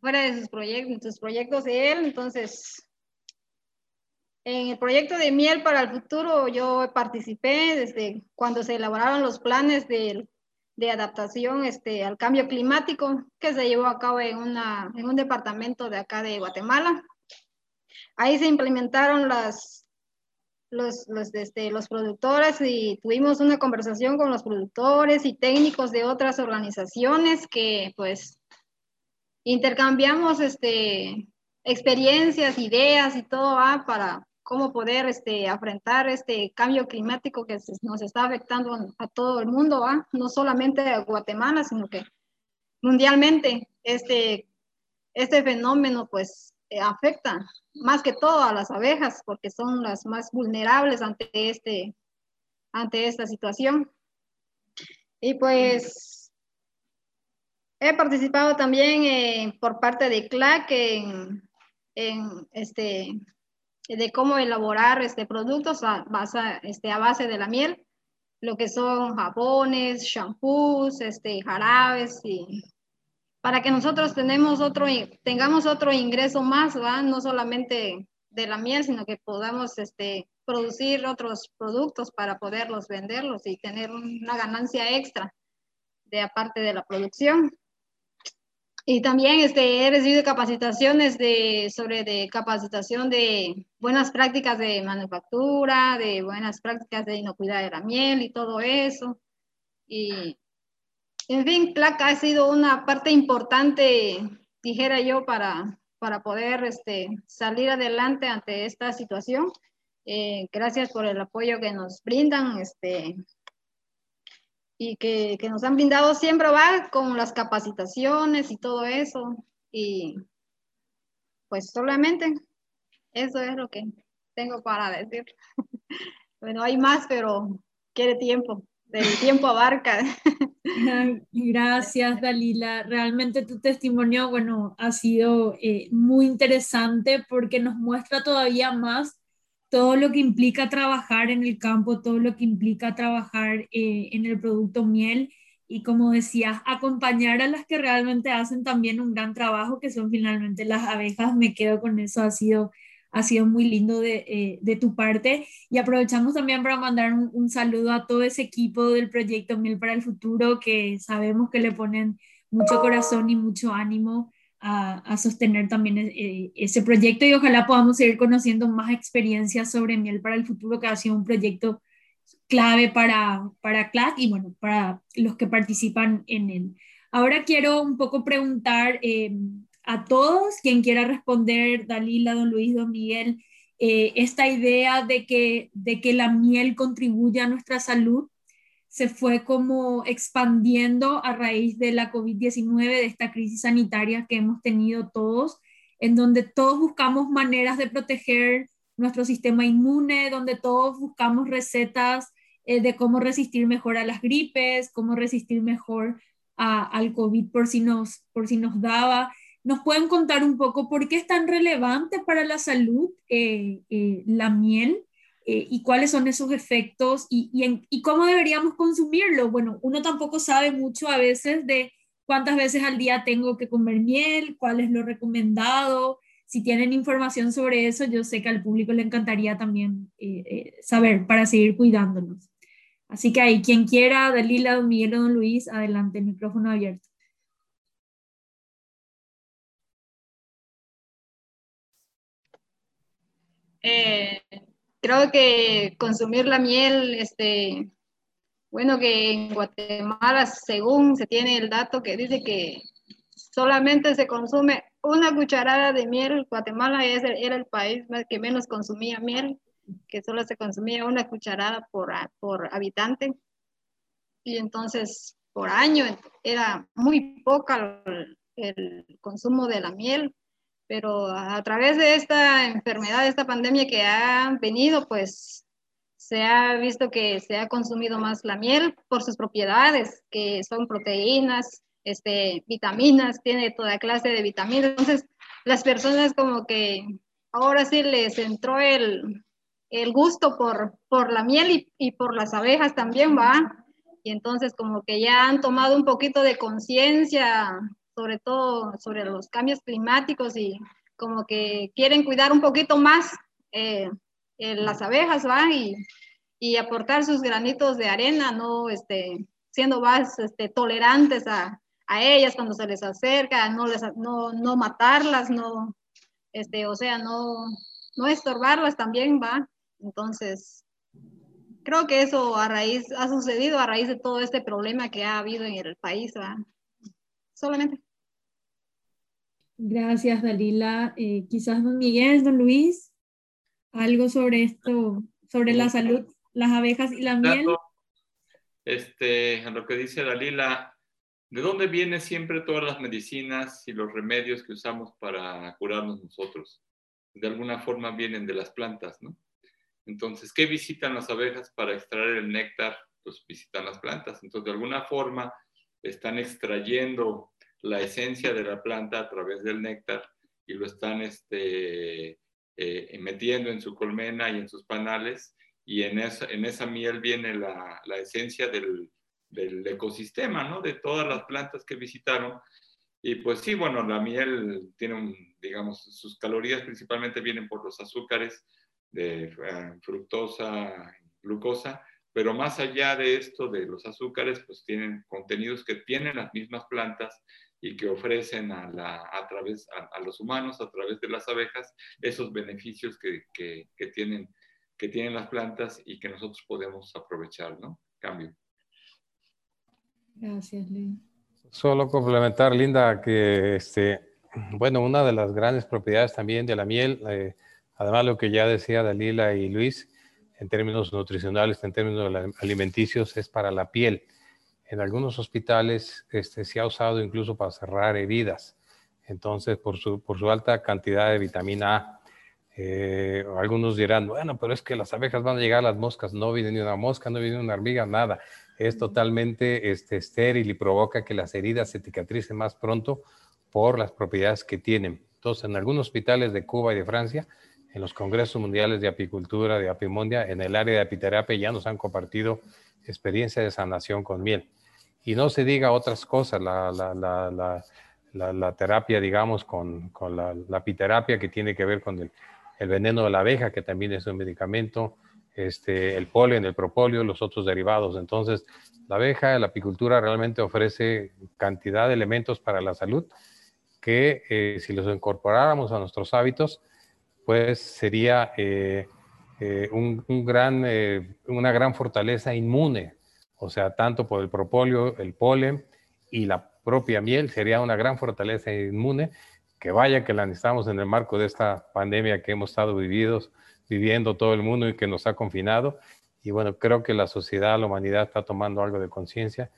Fuera de sus proyectos, sus proyectos de él, entonces en el proyecto de miel para el futuro yo participé desde cuando se elaboraron los planes del de adaptación este, al cambio climático que se llevó a cabo en, una, en un departamento de acá de Guatemala. Ahí se implementaron las, los, los, este, los productores y tuvimos una conversación con los productores y técnicos de otras organizaciones que pues intercambiamos este, experiencias, ideas y todo ¿va? para cómo poder este, afrontar este cambio climático que nos está afectando a todo el mundo, ¿va? no solamente a Guatemala, sino que mundialmente este, este fenómeno pues eh, afecta más que todo a las abejas porque son las más vulnerables ante, este, ante esta situación. Y pues he participado también eh, por parte de CLAC en, en este, de cómo elaborar este, productos a base, este, a base de la miel, lo que son jabones, shampoos, este, jarabes, y para que nosotros tenemos otro, tengamos otro ingreso más, ¿va? no solamente de la miel, sino que podamos este, producir otros productos para poderlos venderlos y tener una ganancia extra de aparte de la producción. Y también este, he recibido capacitaciones de, sobre de capacitación de buenas prácticas de manufactura, de buenas prácticas de inocuidad de la miel y todo eso. Y, en fin, placa ha sido una parte importante, dijera yo, para, para poder este, salir adelante ante esta situación. Eh, gracias por el apoyo que nos brindan este, y que, que, nos han brindado siempre va con las capacitaciones y todo eso. Y pues solamente eso es lo que tengo para decir. bueno, hay más, pero quiere tiempo. El tiempo abarca. Gracias, Dalila. Realmente tu testimonio, bueno, ha sido eh, muy interesante porque nos muestra todavía más todo lo que implica trabajar en el campo, todo lo que implica trabajar eh, en el producto miel y como decías, acompañar a las que realmente hacen también un gran trabajo, que son finalmente las abejas. Me quedo con eso, ha sido, ha sido muy lindo de, eh, de tu parte. Y aprovechamos también para mandar un, un, saludo a todo ese equipo del proyecto Miel para el Futuro, que sabemos que le ponen mucho corazón y mucho ánimo a, sostener también eh, ese proyecto y ojalá podamos seguir conociendo más experiencias sobre miel para el futuro, que ha sido un proyecto clave para, para CLAC y bueno, para los que participan en él. Ahora quiero un poco preguntar eh, a todos, quien quiera responder, Dalila, don Luis, don Miguel, eh, esta idea de que, de que la miel contribuye a nuestra salud se fue como expandiendo a raíz de la COVID-19, de esta crisis sanitaria que hemos tenido todos, en donde todos buscamos maneras de proteger nuestro sistema inmune, donde todos buscamos recetas eh, de cómo resistir mejor a las gripes, cómo resistir mejor al COVID por si, nos, por si nos daba. ¿Nos pueden contar un poco por qué es tan relevante para la salud eh, eh, la miel? Eh, y cuáles son esos efectos y, y, cómo deberíamos consumirlo. Bueno, uno tampoco sabe mucho a veces de cuántas veces al día tengo que comer miel, cuál es lo recomendado. Si tienen información sobre eso, yo sé que al público le encantaría también eh, eh, saber para seguir cuidándonos. Así que ahí, quien quiera, Dalila, don Miguel o don Luis, adelante, el micrófono abierto. Eh, creo que consumir la miel, este, bueno, que en Guatemala, según se tiene el dato que dice que solamente se consume una cucharada de miel, Guatemala era el país que menos consumía miel, que solo se consumía una cucharada por, por habitante. Y entonces, por año, era muy poca el consumo de la miel pero a través de esta enfermedad, de esta pandemia que ha venido, pues se ha visto que se ha consumido más la miel por sus propiedades, que son proteínas, este, vitaminas, tiene toda clase de vitaminas. Entonces, las personas como que ahora sí les entró el, el gusto por, por la miel y, y, por las abejas también, ¿va? Y entonces como que ya han tomado un poquito de conciencia sobre todo sobre los cambios climáticos y como que quieren cuidar un poquito más eh, las abejas, ¿va? Y, aportar sus granitos de arena, no este, siendo más este, tolerantes a, a, ellas cuando se les acerca, no, les, no, no matarlas, no, este, o sea, no, no estorbarlas también, ¿va? Entonces, creo que eso a raíz, ha sucedido a raíz de todo este problema que ha habido en el país, ¿va? Solamente. Gracias, Dalila. Eh, quizás don Miguel, don Luis, algo sobre esto, sobre la salud, las abejas y la miel. Este, en lo que dice Dalila, ¿de dónde vienen siempre todas las medicinas y los remedios que usamos para curarnos nosotros? De alguna forma vienen de las plantas, ¿no? Entonces, ¿qué visitan las abejas para extraer el néctar? Pues visitan las plantas. Entonces, de alguna forma, están extrayendo la esencia de la planta a través del néctar y lo están este, eh, metiendo en su colmena y en sus panales y en esa, en esa miel viene la, la esencia del, del, ecosistema, ¿no? De todas las plantas que visitaron. Y pues sí, bueno, la miel tiene, digamos, sus calorías principalmente vienen por los azúcares de eh, fructosa, glucosa, pero más allá de esto, de los azúcares, pues tienen contenidos que tienen las mismas plantas y que ofrecen a, la, a través a, los humanos, a través de las abejas, esos beneficios que, que, que, tienen, que tienen las plantas y que nosotros podemos aprovechar, ¿no? Cambio. Gracias, Luis. Solo complementar, Linda, que este, bueno, una de las grandes propiedades también de la miel, eh, además lo que ya decía Dalila y Luis, en términos nutricionales, en términos alimenticios, es para la piel en algunos hospitales este, se ha usado incluso para cerrar heridas. Entonces, por su, por su alta cantidad de vitamina A, eh, algunos dirán, bueno, pero es que las abejas van a llegar a las moscas. No viene ni una mosca, no viene una hormiga, nada. Es totalmente este, estéril y provoca que las heridas se cicatricen más pronto por las propiedades que tienen. Entonces, en algunos hospitales de Cuba y de Francia, en los congresos mundiales de apicultura, de apimondia, en el área de apiterapia ya nos han compartido experiencia de sanación con miel. Y no se diga otras cosas, la, la, la, la terapia, digamos, con, con la, apiterapia que tiene que ver con el, el, veneno de la abeja, que también es un medicamento, este, el polen, el propóleo, los otros derivados. Entonces, la abeja, la apicultura realmente ofrece cantidad de elementos para la salud que eh, si los incorporáramos a nuestros hábitos, pues sería eh, eh, un, gran, una gran fortaleza inmune, o sea, tanto por el propóleo, el polen y la propia miel, sería una gran fortaleza inmune, que vaya que la necesitamos en el marco de esta pandemia que hemos estado vividos, viviendo todo el mundo y que nos ha confinado. Y bueno, creo que la sociedad, la humanidad está tomando algo de conciencia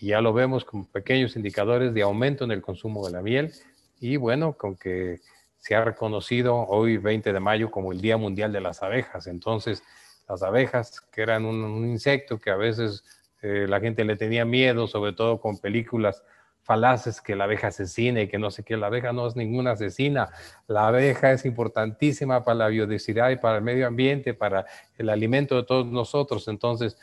y ya lo vemos con pequeños indicadores de aumento en el consumo de la miel y bueno, con que se ha reconocido hoy 20 de mayo como el Día Mundial de las Abejas. Entonces, las abejas, que eran un, insecto que a veces eh, la gente le tenía miedo, sobre todo con películas falaces que la abeja asesina y que no sé qué, la abeja no es ninguna asesina, la abeja es importantísima para la biodiversidad y para el medio ambiente, para el alimento de todos nosotros. Entonces,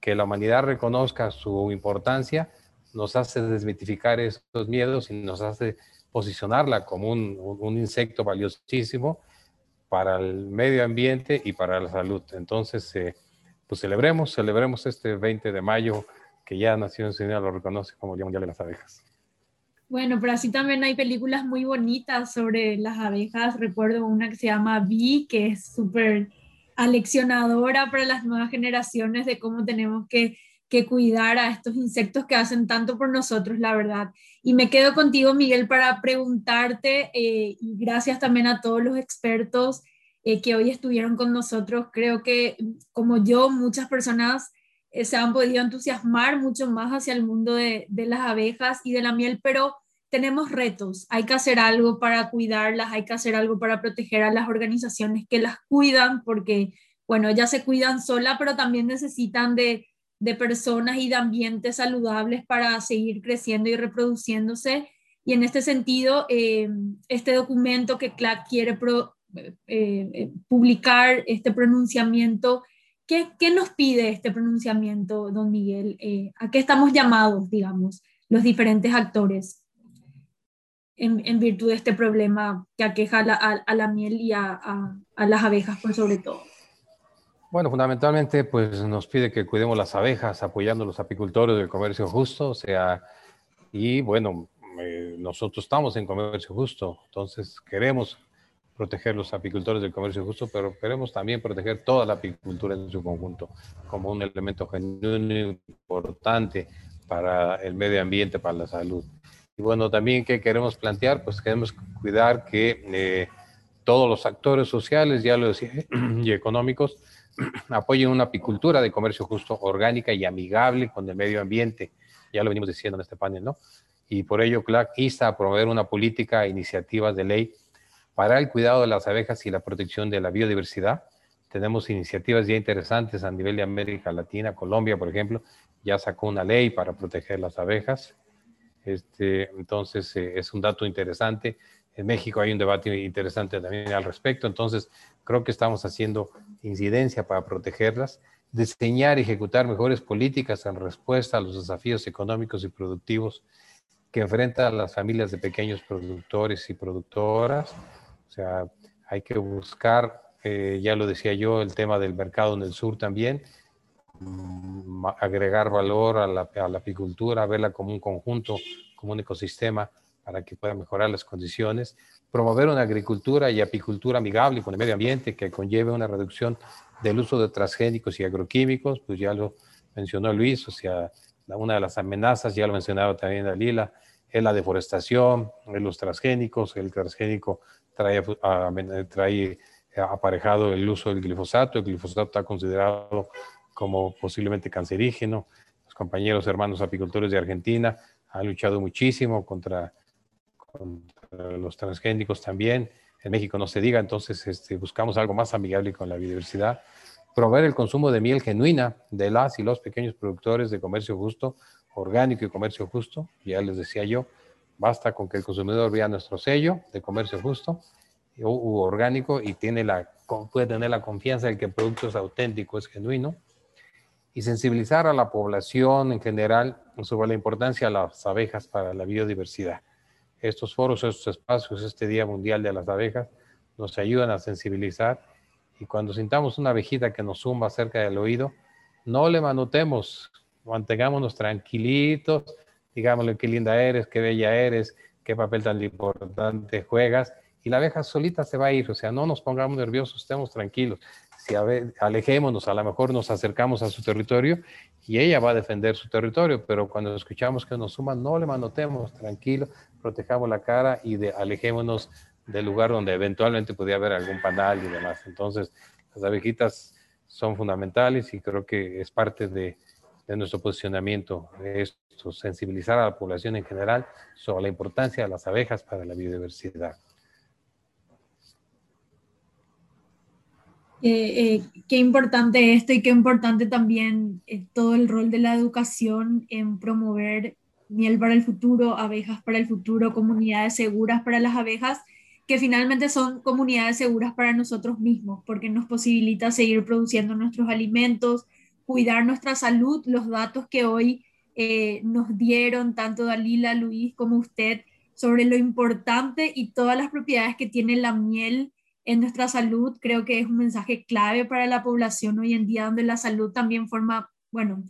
que la humanidad reconozca su importancia, nos hace desmitificar esos miedos y nos hace posicionarla como un, un, insecto valiosísimo para el medio ambiente y para la salud. Entonces, eh, pues celebremos, celebremos este 20 de mayo que ya Naciones Unidas lo reconoce como Día Mundial de las Abejas. Bueno, pero así también hay películas muy bonitas sobre las abejas. Recuerdo una que se llama Bee, que es súper aleccionadora para las nuevas generaciones de cómo tenemos que, cuidar a estos insectos que hacen tanto por nosotros, la verdad. Y me quedo contigo, Miguel, para preguntarte, eh, y gracias también a todos los expertos eh, que hoy estuvieron con nosotros. Creo que, como yo, muchas personas eh, se han podido entusiasmar mucho más hacia el mundo de, de las abejas y de la miel, pero tenemos retos, hay que hacer algo para cuidarlas, hay que hacer algo para proteger a las organizaciones que las cuidan, porque, bueno, ellas se cuidan sola, pero también necesitan de, de personas y de ambientes saludables para seguir creciendo y reproduciéndose. Y en este sentido, eh, este documento que CLAC quiere eh, eh, publicar, este pronunciamiento, ¿qué, ¿qué, nos pide este pronunciamiento, don Miguel? ¿A qué estamos llamados, digamos, los diferentes actores? en, virtud de este problema que aqueja a la, miel y a, las abejas, por sobre todo? Bueno, fundamentalmente, pues nos pide que cuidemos las abejas, apoyando a los apicultores del comercio justo, o sea, y bueno, eh, nosotros estamos en comercio justo, entonces queremos proteger los apicultores del comercio justo, pero queremos también proteger toda la apicultura en su conjunto como un elemento genuino importante para el medio ambiente, para la salud. Y bueno, también que queremos plantear, pues queremos cuidar que eh, todos los actores sociales, ya lo decía, y económicos, apoyen una apicultura de comercio justo, orgánica y amigable con el medio ambiente. Ya lo venimos diciendo en este panel, ¿no? Y por ello, CLAC insta a promover una política e iniciativas de ley para el cuidado de las abejas y la protección de la biodiversidad. Tenemos iniciativas ya interesantes a nivel de América Latina. Colombia, por ejemplo, ya sacó una ley para proteger las abejas. Este, entonces, eh, es un dato interesante. En México hay un debate interesante también al respecto. Entonces, creo que estamos haciendo incidencia para protegerlas, diseñar y ejecutar mejores políticas en respuesta a los desafíos económicos y productivos que enfrentan las familias de pequeños productores y productoras. O sea, hay que buscar, eh, ya lo decía yo, el tema del mercado en el sur también, Mm, agregar valor a la, a la, apicultura, verla como un conjunto, como un ecosistema para que pueda mejorar las condiciones, promover una agricultura y apicultura amigable con el medio ambiente que conlleve una reducción del uso de transgénicos y agroquímicos, pues ya lo mencionó Luis, o sea, una de las amenazas, ya lo mencionaba también Dalila, es la deforestación, es los transgénicos, el transgénico trae, trae aparejado el uso del glifosato, el glifosato está considerado como posiblemente cancerígeno. Los compañeros hermanos apicultores de Argentina han luchado muchísimo contra, los transgénicos también. En México no se diga, entonces este, buscamos algo más amigable con la biodiversidad. Promover el consumo de miel genuina de las y los pequeños productores de comercio justo, orgánico y comercio justo. Ya les decía yo, basta con que el consumidor vea nuestro sello de comercio justo u, orgánico y tiene la, puede tener la confianza de que el producto es auténtico, es genuino y sensibilizar a la población en general sobre la importancia de las abejas para la biodiversidad. Estos foros, estos espacios, este Día Mundial de las Abejas, nos ayudan a sensibilizar. Y cuando sintamos una abejita que nos zumba cerca del oído, no le manutemos, mantengámonos tranquilitos, digámosle qué linda eres, qué bella eres, qué papel tan importante juegas y la abeja solita se va a ir, o sea, no nos pongamos nerviosos, estemos tranquilos. Si alejémonos, a lo mejor nos acercamos a su territorio y ella va a defender su territorio, pero cuando escuchamos que nos suman, no le manotemos, tranquilo, protejamos la cara y de, alejémonos del lugar donde eventualmente podría haber algún panal y demás. Entonces, las abejitas son fundamentales y creo que es parte de, de nuestro posicionamiento, esto, sensibilizar a la población en general sobre la importancia de las abejas para la biodiversidad. Eh, qué importante esto y qué importante también eh, todo el rol de la educación en promover miel para el futuro, abejas para el futuro, comunidades seguras para las abejas, que finalmente son comunidades seguras para nosotros mismos, porque nos posibilita seguir produciendo nuestros alimentos, cuidar nuestra salud, los datos que hoy eh, nos dieron tanto Dalila, Luis como usted sobre lo importante y todas las propiedades que tiene la miel en nuestra salud, creo que es un mensaje clave para la población hoy en día, donde la salud también forma, bueno,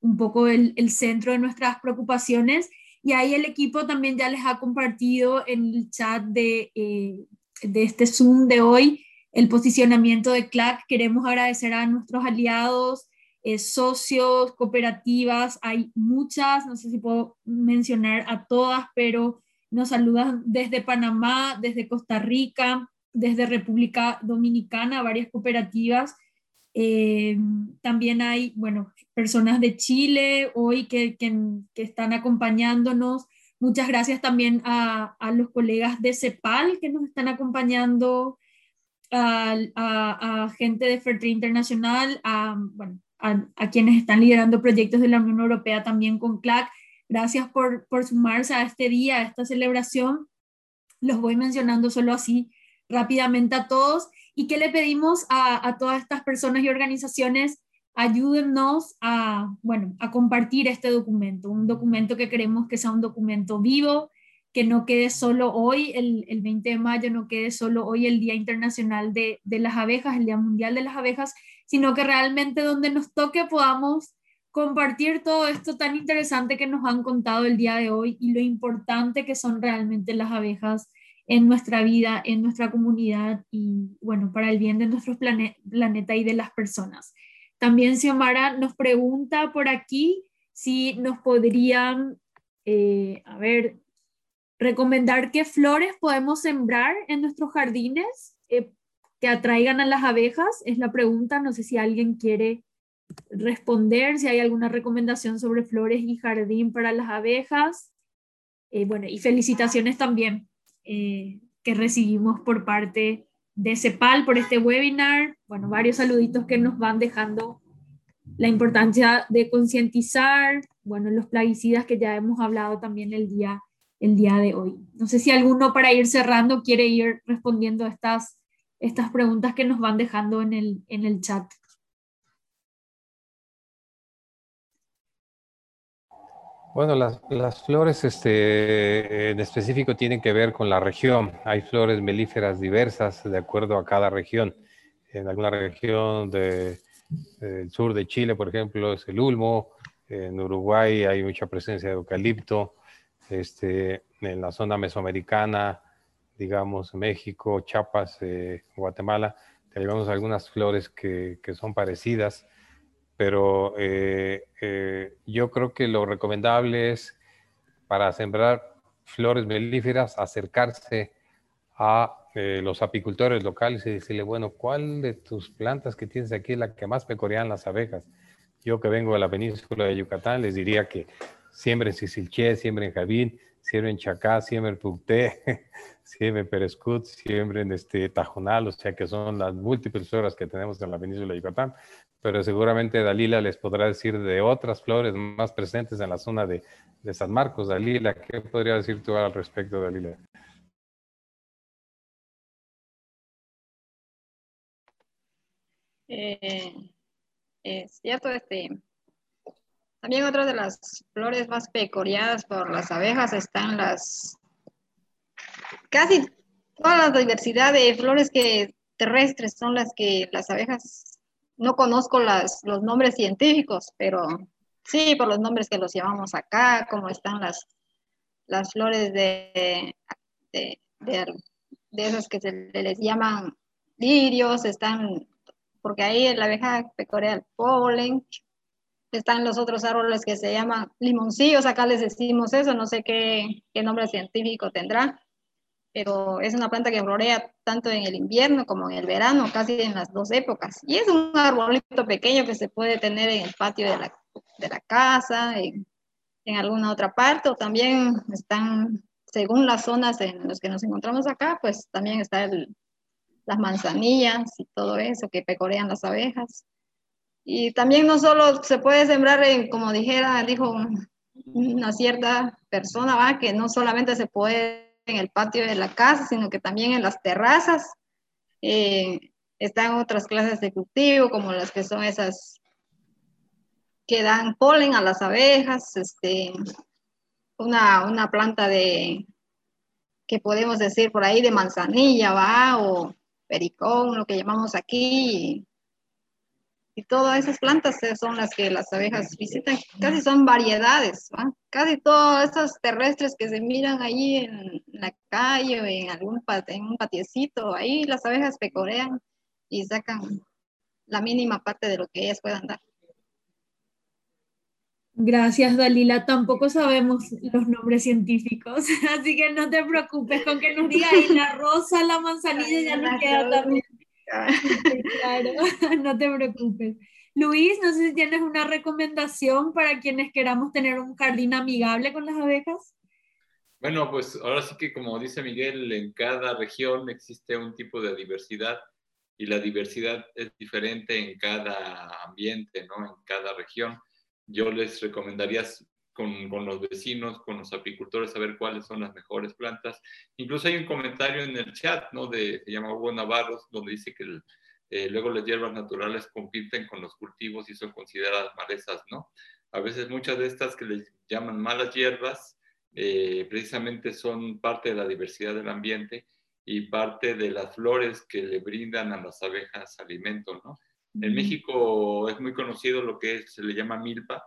un poco el, centro de nuestras preocupaciones. Y ahí el equipo también ya les ha compartido en el chat de, eh, de este Zoom de hoy el posicionamiento de CLAC. Queremos agradecer a nuestros aliados, eh, socios, cooperativas, hay muchas, no sé si puedo mencionar a todas, pero nos saludan desde Panamá, desde Costa Rica, desde República Dominicana, varias cooperativas. Eh, también hay, bueno, personas de Chile hoy que, están acompañándonos. Muchas gracias también a, los colegas de CEPAL que nos están acompañando, a, gente de Fairtrade Internacional, a, a, quienes están liderando proyectos de la Unión Europea también con CLAC. Gracias por, por sumarse a este día, a esta celebración. Los voy mencionando solo así rápidamente a todos. Y que le pedimos a, todas estas personas y organizaciones ayúdennos a, bueno, a compartir este documento, un documento que queremos que sea un documento vivo, que no quede solo hoy, el, el 20 de mayo, no quede solo hoy el Día Internacional de, de, las Abejas, el Día Mundial de las Abejas, sino que realmente donde nos toque podamos compartir todo esto tan interesante que nos han contado el día de hoy y lo importante que son realmente las abejas en nuestra vida, en nuestra comunidad y, bueno, para el bien de nuestro planeta y de las personas. También Xiomara nos pregunta por aquí si nos podrían, eh, a ver, recomendar qué flores podemos sembrar en nuestros jardines eh, que atraigan a las abejas. Es la pregunta, no sé si alguien quiere responder, si hay alguna recomendación sobre flores y jardín para las abejas. Eh, bueno, y felicitaciones también eh, que recibimos por parte de CEPAL por este webinar. Bueno, varios saluditos que nos van dejando la importancia de concientizar, bueno, los plaguicidas que ya hemos hablado también el día, el día de hoy. No sé si alguno para ir cerrando quiere ir respondiendo a estas, estas preguntas que nos van dejando en el, en el chat. Bueno, las, flores este, en específico tienen que ver con la región. Hay flores melíferas diversas de acuerdo a cada región. En alguna región del sur de Chile, por ejemplo, es el ulmo. En Uruguay hay mucha presencia de eucalipto. Este, en la zona mesoamericana, digamos, México, Chiapas, eh, Guatemala, tenemos algunas flores que son parecidas pero eh, eh, yo creo que lo recomendable es para sembrar flores melíferas acercarse a eh, los apicultores locales y decirle, bueno, ¿cuál de tus plantas que tienes aquí es la que más pecorean las abejas? Yo que vengo de la península de Yucatán les diría que siembren sisilché, siembren javín, siembren chacá, siembren pucté, siembren perescut, siembren este, tajonal, o sea que son las múltiples flores que tenemos en la península de Yucatán, pero seguramente Dalila les podrá decir de otras flores más presentes en la zona de, San Marcos. Dalila, ¿qué podría decir tú al respecto, Dalila? Eh, es cierto, este, también otra de las flores más pecoreadas por las abejas están las, casi toda la diversidad de flores que terrestres son las que las abejas no conozco las, los nombres científicos, pero sí por los nombres que los llamamos acá, como están las, las flores de, de, esas que se les llaman lirios, están, porque ahí la abeja pecorea el polen, están los otros árboles que se llaman limoncillos, acá les decimos eso, no sé qué nombre científico tendrá, pero es una planta que florea tanto en el invierno como en el verano, casi en las dos épocas. Y es un arbolito pequeño que se puede tener en el patio de la, de la casa, en, en, alguna otra parte, o también están, según las zonas en las que nos encontramos acá, pues también están las manzanillas y todo eso que pecorean las abejas. Y también no solo se puede sembrar en, como dijera, dijo una cierta persona, ¿va? que no solamente se puede en el patio de la casa, sino que también en las terrazas. Eh, están otras clases de cultivo, como las que son esas que dan polen a las abejas, este, una, una planta de, que podemos decir por ahí de manzanilla, ¿va? O pericón, lo que llamamos aquí, y todas esas plantas son las que las abejas visitan. Casi son variedades, casi todas esas terrestres que se miran ahí en la calle o en algún en un patiecito, ahí las abejas pecorean y sacan la mínima parte de lo que ellas puedan dar. Gracias, Dalila. Tampoco sabemos los nombres científicos, así que no te preocupes con que nos diga ahí la rosa, la manzanilla, ya nos queda también claro, no te preocupes. Luis, no sé si tienes una recomendación para quienes queramos tener un jardín amigable con las abejas. Bueno, pues ahora sí que como dice Miguel, en cada región existe un tipo de diversidad y la diversidad es diferente en cada ambiente, ¿no? En cada región. Yo les recomendaría con, los vecinos, con los apicultores, a ver cuáles son las mejores plantas. Incluso hay un comentario en el chat, ¿no? De, se llama Hugo Navarro, donde dice que eh, luego las hierbas naturales compiten con los cultivos y son consideradas malezas, ¿no? A veces muchas de estas que les llaman malas hierbas, eh, precisamente son parte de la diversidad del ambiente y parte de las flores que le brindan a las abejas alimento, ¿no? En México es muy conocido lo que se le llama milpa,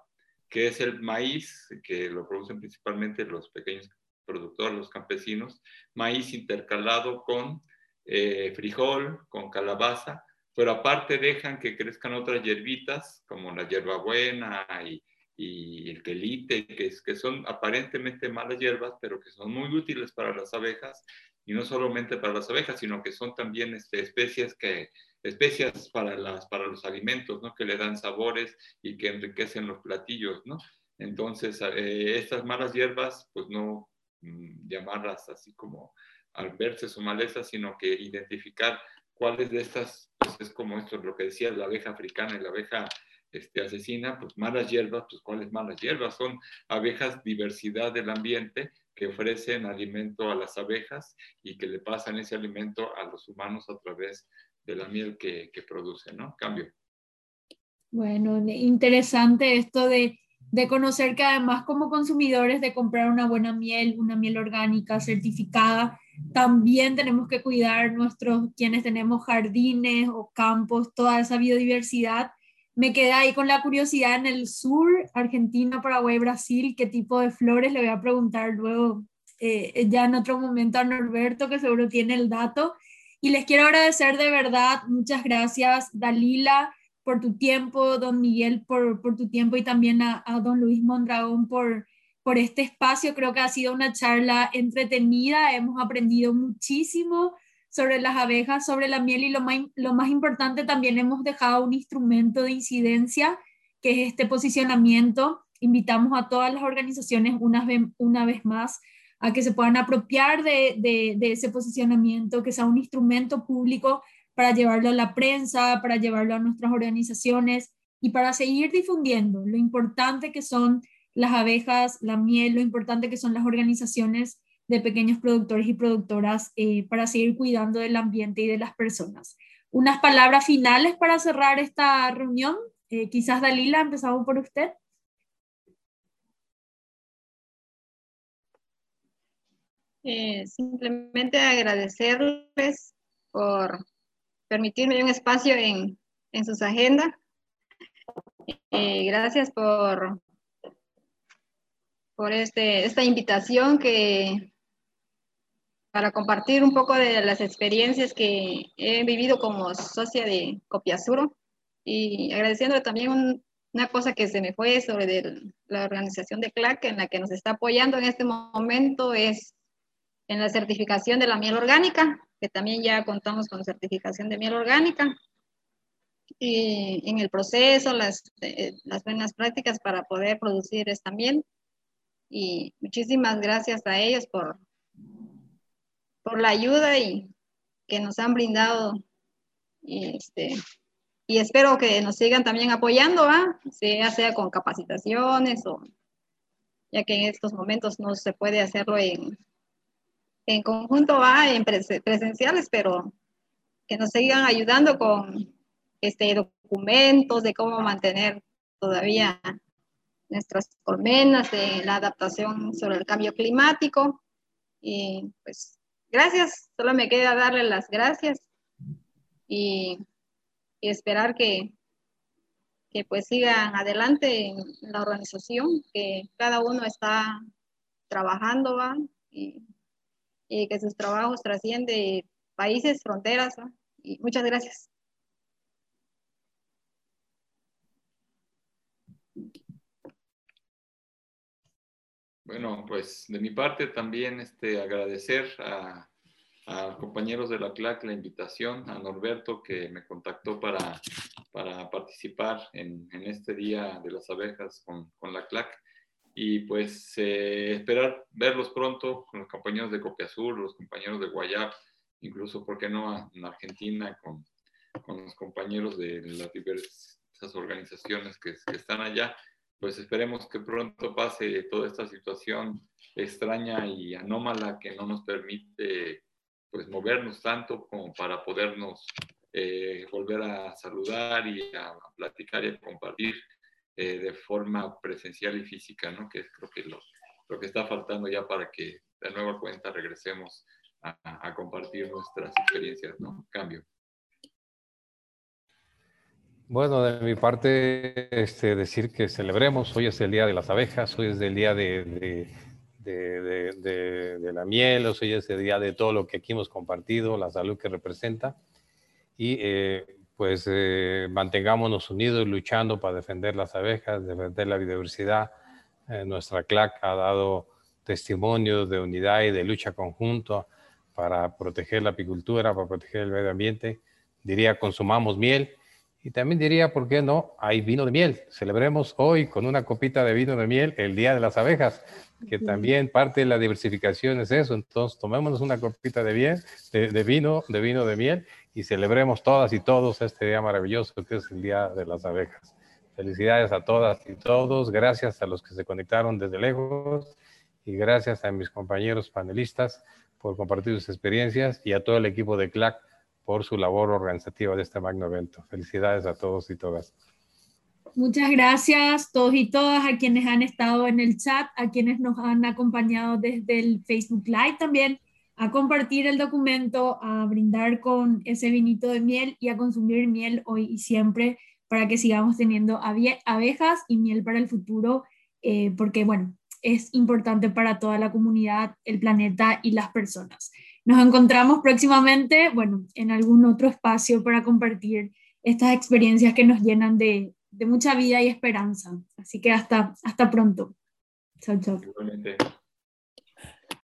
que es el maíz, que lo producen principalmente los pequeños productores, los campesinos, maíz intercalado con eh, frijol, con calabaza, pero aparte dejan que crezcan otras hierbitas, como la hierbabuena y, y el quelite, que, son aparentemente malas hierbas, pero que son muy útiles para las abejas, y no solamente para las abejas, sino que son también este, especies que especias para, las, para los alimentos, ¿no? Que le dan sabores y que enriquecen los platillos, ¿no? Entonces, eh, estas malas hierbas, pues no mm, llamarlas así como alberces o malezas, sino que identificar cuáles de estas, pues es como esto, lo que decía la abeja africana y la abeja este, asesina, pues malas hierbas, pues cuáles malas hierbas, son abejas diversidad del ambiente que ofrecen alimento a las abejas y que le pasan ese alimento a los humanos a través de la miel que, que produce, ¿no? Cambio. Bueno, interesante esto de, de, conocer que además como consumidores de comprar una buena miel, una miel orgánica certificada, también tenemos que cuidar nuestros, quienes tenemos jardines o campos, toda esa biodiversidad. Me quedé ahí con la curiosidad en el sur, Argentina, Paraguay, Brasil, qué tipo de flores, le voy a preguntar luego eh, ya en otro momento a Norberto, que seguro tiene el dato. Y les quiero agradecer de verdad, muchas gracias Dalila por tu tiempo, don Miguel por, por tu tiempo y también a, don Luis Mondragón por, por este espacio. Creo que ha sido una charla entretenida, hemos aprendido muchísimo sobre las abejas, sobre la miel y lo más, lo más importante también hemos dejado un instrumento de incidencia que es este posicionamiento. Invitamos a todas las organizaciones una vez, una vez más a que se puedan apropiar de, de, ese posicionamiento, que sea un instrumento público para llevarlo a la prensa, para llevarlo a nuestras organizaciones y para seguir difundiendo lo importante que son las abejas, la miel, lo importante que son las organizaciones de pequeños productores y productoras eh, para seguir cuidando del ambiente y de las personas. Unas palabras finales para cerrar esta reunión. Eh, quizás Dalila, empezamos por usted. Eh, simplemente agradecerles por permitirme un espacio en, en sus agendas. Eh, gracias por, por este, esta invitación que para compartir un poco de las experiencias que he vivido como socia de Copiasuro y agradeciendo también una cosa que se me fue sobre la organización de CLAC en la que nos está apoyando en este momento es en la certificación de la miel orgánica, que también ya contamos con certificación de miel orgánica y en el proceso, las, eh, las buenas prácticas para poder producir esta miel. Y muchísimas gracias a ellos por, por la ayuda y que nos han brindado. Y, este, y espero que nos sigan también apoyando, sea, sea con capacitaciones o ya que en estos momentos no se puede hacerlo en, en conjunto, ¿va? en presenciales, pero que nos sigan ayudando con este, documentos de cómo mantener todavía nuestras colmenas, de la adaptación sobre el cambio climático. Y pues gracias, solo me queda darle las gracias y, esperar que, que pues sigan adelante en la organización, que cada uno está trabajando ¿va? Y, que sus trabajos trascienden países, fronteras. Y muchas gracias. Bueno, pues de mi parte también este, agradecer a, compañeros de la CLAC la invitación, a Norberto que me contactó para, para participar en, este Día de las Abejas con, con la CLAC y pues eh, esperar verlos pronto con los compañeros de Copia Sur, los compañeros de Guayab, incluso, ¿por qué no?, en Argentina con, con los compañeros de las diversas organizaciones que, que están allá pues esperemos que pronto pase toda esta situación extraña y anómala que no nos permite pues movernos tanto como para podernos eh, volver a saludar y a platicar y a compartir eh, de forma presencial y física, ¿no? Que es creo que lo, lo que está faltando ya para que de nueva cuenta regresemos a, compartir nuestras experiencias, ¿no? Cambio. Bueno, de mi parte, este, decir que celebremos, hoy es el Día de las Abejas, hoy es el Día de, de, la miel, hoy es el Día de todo lo que aquí hemos compartido, la salud que representa, y eh, pues eh, mantengámonos unidos luchando para defender las abejas, defender la biodiversidad. Eh, nuestra CLAC ha dado testimonios de unidad y de lucha conjunta para proteger la apicultura, para proteger el medio ambiente. Diría, consumamos miel y también diría, ¿por qué no? Hay vino de miel. Celebremos hoy con una copita de vino de miel el Día de las Abejas, que también parte de la diversificación es eso. Entonces, tomémonos una copita de, vino, de vino de miel y celebremos todas y todos este día maravilloso que es el Día de las Abejas. Felicidades a todas y todos. Gracias a los que se conectaron desde lejos y gracias a mis compañeros panelistas por compartir sus experiencias y a todo el equipo de CLAC por su labor organizativa de este magno evento. Felicidades a todos y todas. Muchas gracias todos y todas a quienes han estado en el chat, a quienes nos han acompañado desde el Facebook Live también, a compartir el documento, a brindar con ese vinito de miel y a consumir miel hoy y siempre para que sigamos teniendo abejas y miel para el futuro, eh, porque bueno, es importante para toda la comunidad, el planeta y las personas. Nos encontramos próximamente, bueno, en algún otro espacio para compartir estas experiencias que nos llenan de, mucha vida y esperanza. Así que hasta, hasta pronto. Chao, chao.